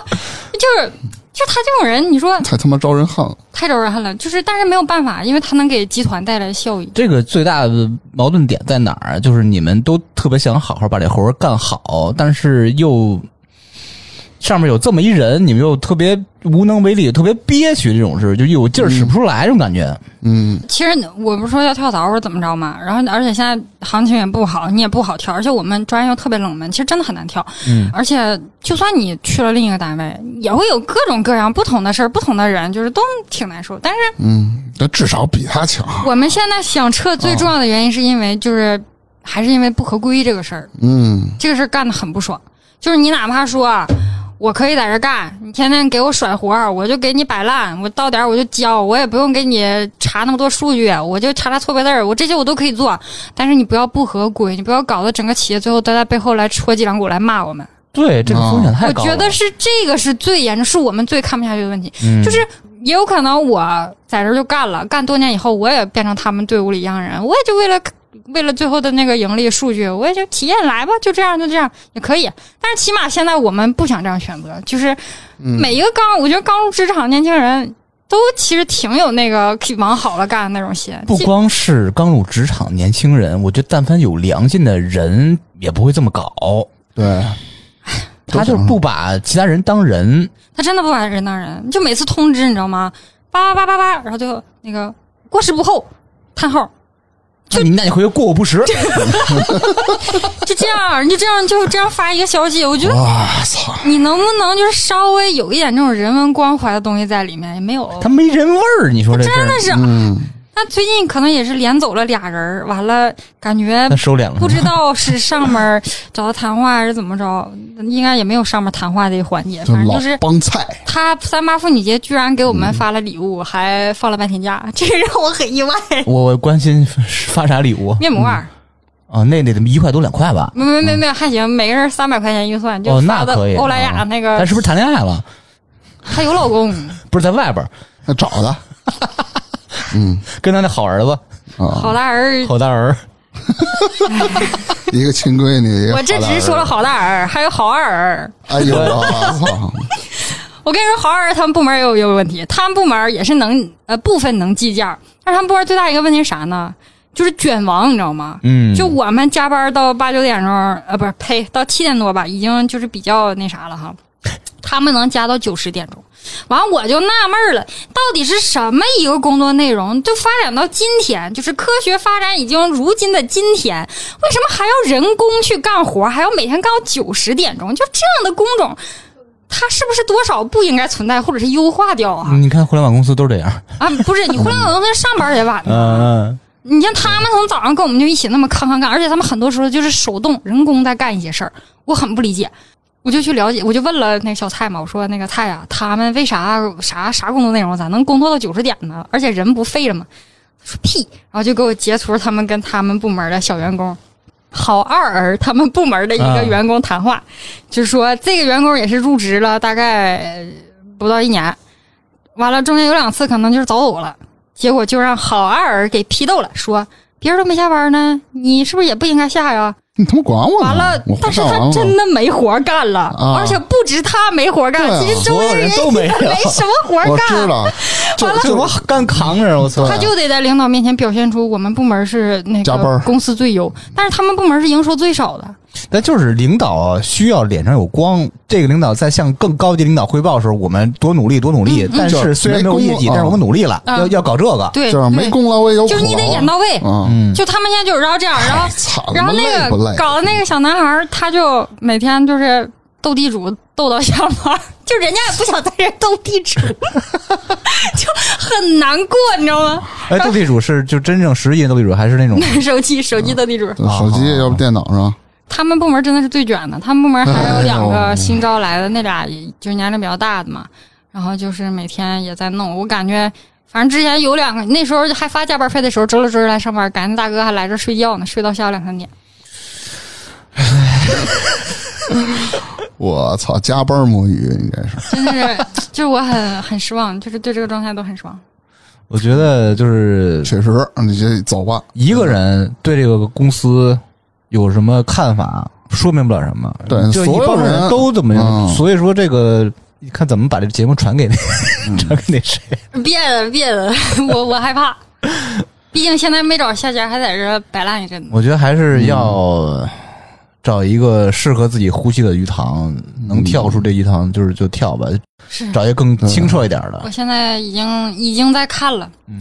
就是就他这种人，你说太他妈招人恨了。太招人恨了，就是但是没有办法，因为他能给集团带来效益。这个最大的矛盾点在哪儿？就是你们都特别想好好把这活儿干好，但是又上面有这么一人，你们又特别无能为力，特别憋屈，这种事就有劲儿使不出来，这种感觉。嗯，其实我不是说要跳槽或者怎么着嘛，然后而且现在行情也不好，你也不好跳，而且我们专业又特别冷门，其实真的很难跳。嗯，而且就算你去了另一个单位，也会有各种各样不同的事儿、不同的人，就是都挺难受。但是嗯，但至少比他强。我们现在想撤，最重要的原因是因为就是还是因为不合规这个事儿，嗯，这个事儿干的很不爽。就是你哪怕说啊我可以在这干，你天天给我甩活儿，我就给你摆烂，我到点儿我就交，我也不用给你查那么多数据，我就查查错别字儿，我这些我都可以做。但是你不要不合规，你不要搞得整个企业最后都在背后来戳脊梁骨来骂我们。对，这个风险太我高了。觉得是这个是最严重，是我们最看不下去的问题。嗯就是也有可能我在这儿就干了，干多年以后，我也变成他们队伍里一样人，我也就为了为了最后的那个盈利数据，我也就体验来吧，就这样就这样也可以。但是起码现在我们不想这样选择，就是每一个刚，我觉得刚入职场年轻人都其实挺有那个往好了干的那种心。不光是刚入职场年轻人，我觉得但凡有良心的人也不会这么搞。对，他就是不把其他人当人，他真的不把人当人，就每次通知你知道吗？叭叭叭叭叭，然后就那个过时不候，叹号。那你那你回去过午不食，就这样，你就这样，就这样发一个消息，我觉得哇操！你能不能就是稍微有一点这种人文关怀的东西在里面？也没有。他没人味儿。你说这真的是，嗯，那最近可能也是连走了俩人儿，完了感觉他收敛了。不知道是上面找他谈话还是怎么着，应该也没有上面谈话的环节，反正就是帮菜，他三八妇女节居然给我们发了礼物，还放了半天假，这个让我很意外。我我关心发啥礼物面膜儿，啊？那得一块多两块吧？没没没没还行，每个人三百块钱预算，就哦，发的那可以。欧莱雅那个他，是不是谈恋爱了？她有老公。不是在外边找的，嗯跟他那好儿子、啊，好大儿，好大儿，一个亲闺女，一个我这只是说了好大儿，还有好二儿。哎呦 我操！我跟你说，好二儿他们部门也有一个问题，他们部门也是能呃部分能计件儿，但是他们部门最大一个问题是啥呢？就是卷王，你知道吗？嗯，就我们加班到八九点钟，呃，不是，呸，到七点多吧，已经就是比较那啥了哈。他们能加到九十点钟，完我就纳闷儿了，到底是什么一个工作内容，就发展到今天，就是科学发展已经如今的今天，为什么还要人工去干活，还要每天干到九十点钟？就这样的工种，它是不是多少不应该存在，或者是优化掉啊？你看互联网公司都这样。啊，不是，你互联网公司上班也晚的。嗯你像他们从早上跟我们就一起那么康康干，而且他们很多时候就是手动人工在干一些事儿，我很不理解。我就去了解，我就问了那个小蔡嘛，我说那个蔡呀、他们为啥啥啥工作内容咋能工作到九十点呢？而且人不废了吗？说屁，然后就给我截图他们跟他们部门的小员工。好二儿他们部门的一个员工谈话，就说这个员工也是入职了大概不到一年，完了中间有两次可能就是早走了，结果就让好二儿给批斗了，说别人都没下班呢，你是不是也不应该下呀？你他妈管我？完了我，但是他真的没活干了，啊而且不止他没活干，啊其实周围人都没有没 什么活我干。知道，就这就我干扛着，我操！他就得在领导面前表现出我们部门是那个公司最优，但是他们部门是营收最少的。但就是领导需要脸上有光，这个领导在向更高级领导汇报的时候，我们多努力多努力。但是虽然没有业绩，但是我们努力了，嗯要要搞这个。对，就是没功劳我也有苦劳，就是你得演到位。嗯，嗯，就他们现在就是要这样，然后，然后那？个搞的那个小男孩，他就每天就是斗地主斗到下班，就人家也不想在这斗地主，就很难过，你知道吗？哎，斗地主是就真正实际的斗地主，还是那种 手机手机斗地主，手机要不电脑上，他们部门真的是最卷的，他们部门还有两个新招来的，那俩就是年龄比较大的嘛，然后就是每天也在弄，我感觉。反正之前有两个，那时候还发加班费的时候，周六周日来上班，感觉大哥还来这睡觉呢，睡到下午两三点。我操，加班摸鱼应该是，真的是，就是我很很失望，就是对这个状态都很失望。我觉得就是确实，你这走吧，一个人对这个公司有什么看法，说明不了什么。对就一帮所有人都怎么样。嗯所以说这个，看怎么把这个节目传给那、传给那谁。别了别了，我我害怕，毕竟现在没找下家，还在这摆烂一阵子。我觉得还是要找一个适合自己呼吸的鱼塘，能跳出这鱼塘就是就跳吧，找一个更清澈一点的我。现在已经已经在看了，嗯，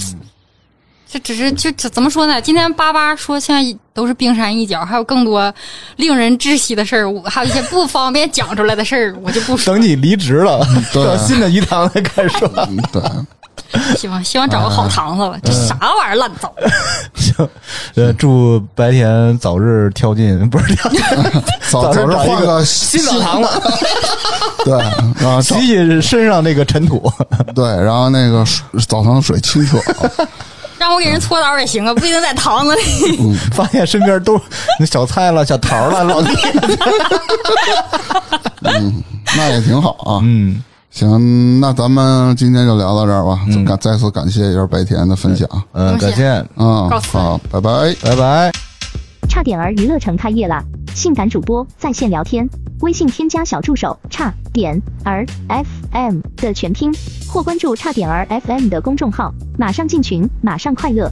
这只是就这怎么说呢？今天巴巴说现在都是冰山一角，还有更多令人窒息的事儿，我还有一些不方便讲出来的事儿，我就不说。等你离职了，对找新的鱼塘再开始说。嗯对，希望希望找个好堂子吧，这啥玩意儿烂糟。行，呃，祝白田早日跳进，不是跳进 早早日换个新澡堂子，对，然后找洗洗身上那个尘土。对，然后那个澡堂水清澈，让我给人搓澡也行啊，不一定在堂子里。发现身边都那小菜了、小桃了、老弟。嗯那也挺好啊。嗯，行，那咱们今天就聊到这儿吧。感再次感谢一下白田的分享。呃，多谢再见，嗯，告辞好，拜拜。拜拜。差点儿娱乐城开业了！性感主播在线聊天，微信添加小助手差点儿 FM 的全拼，或关注差点儿 FM 的公众号，马上进群，马上快乐。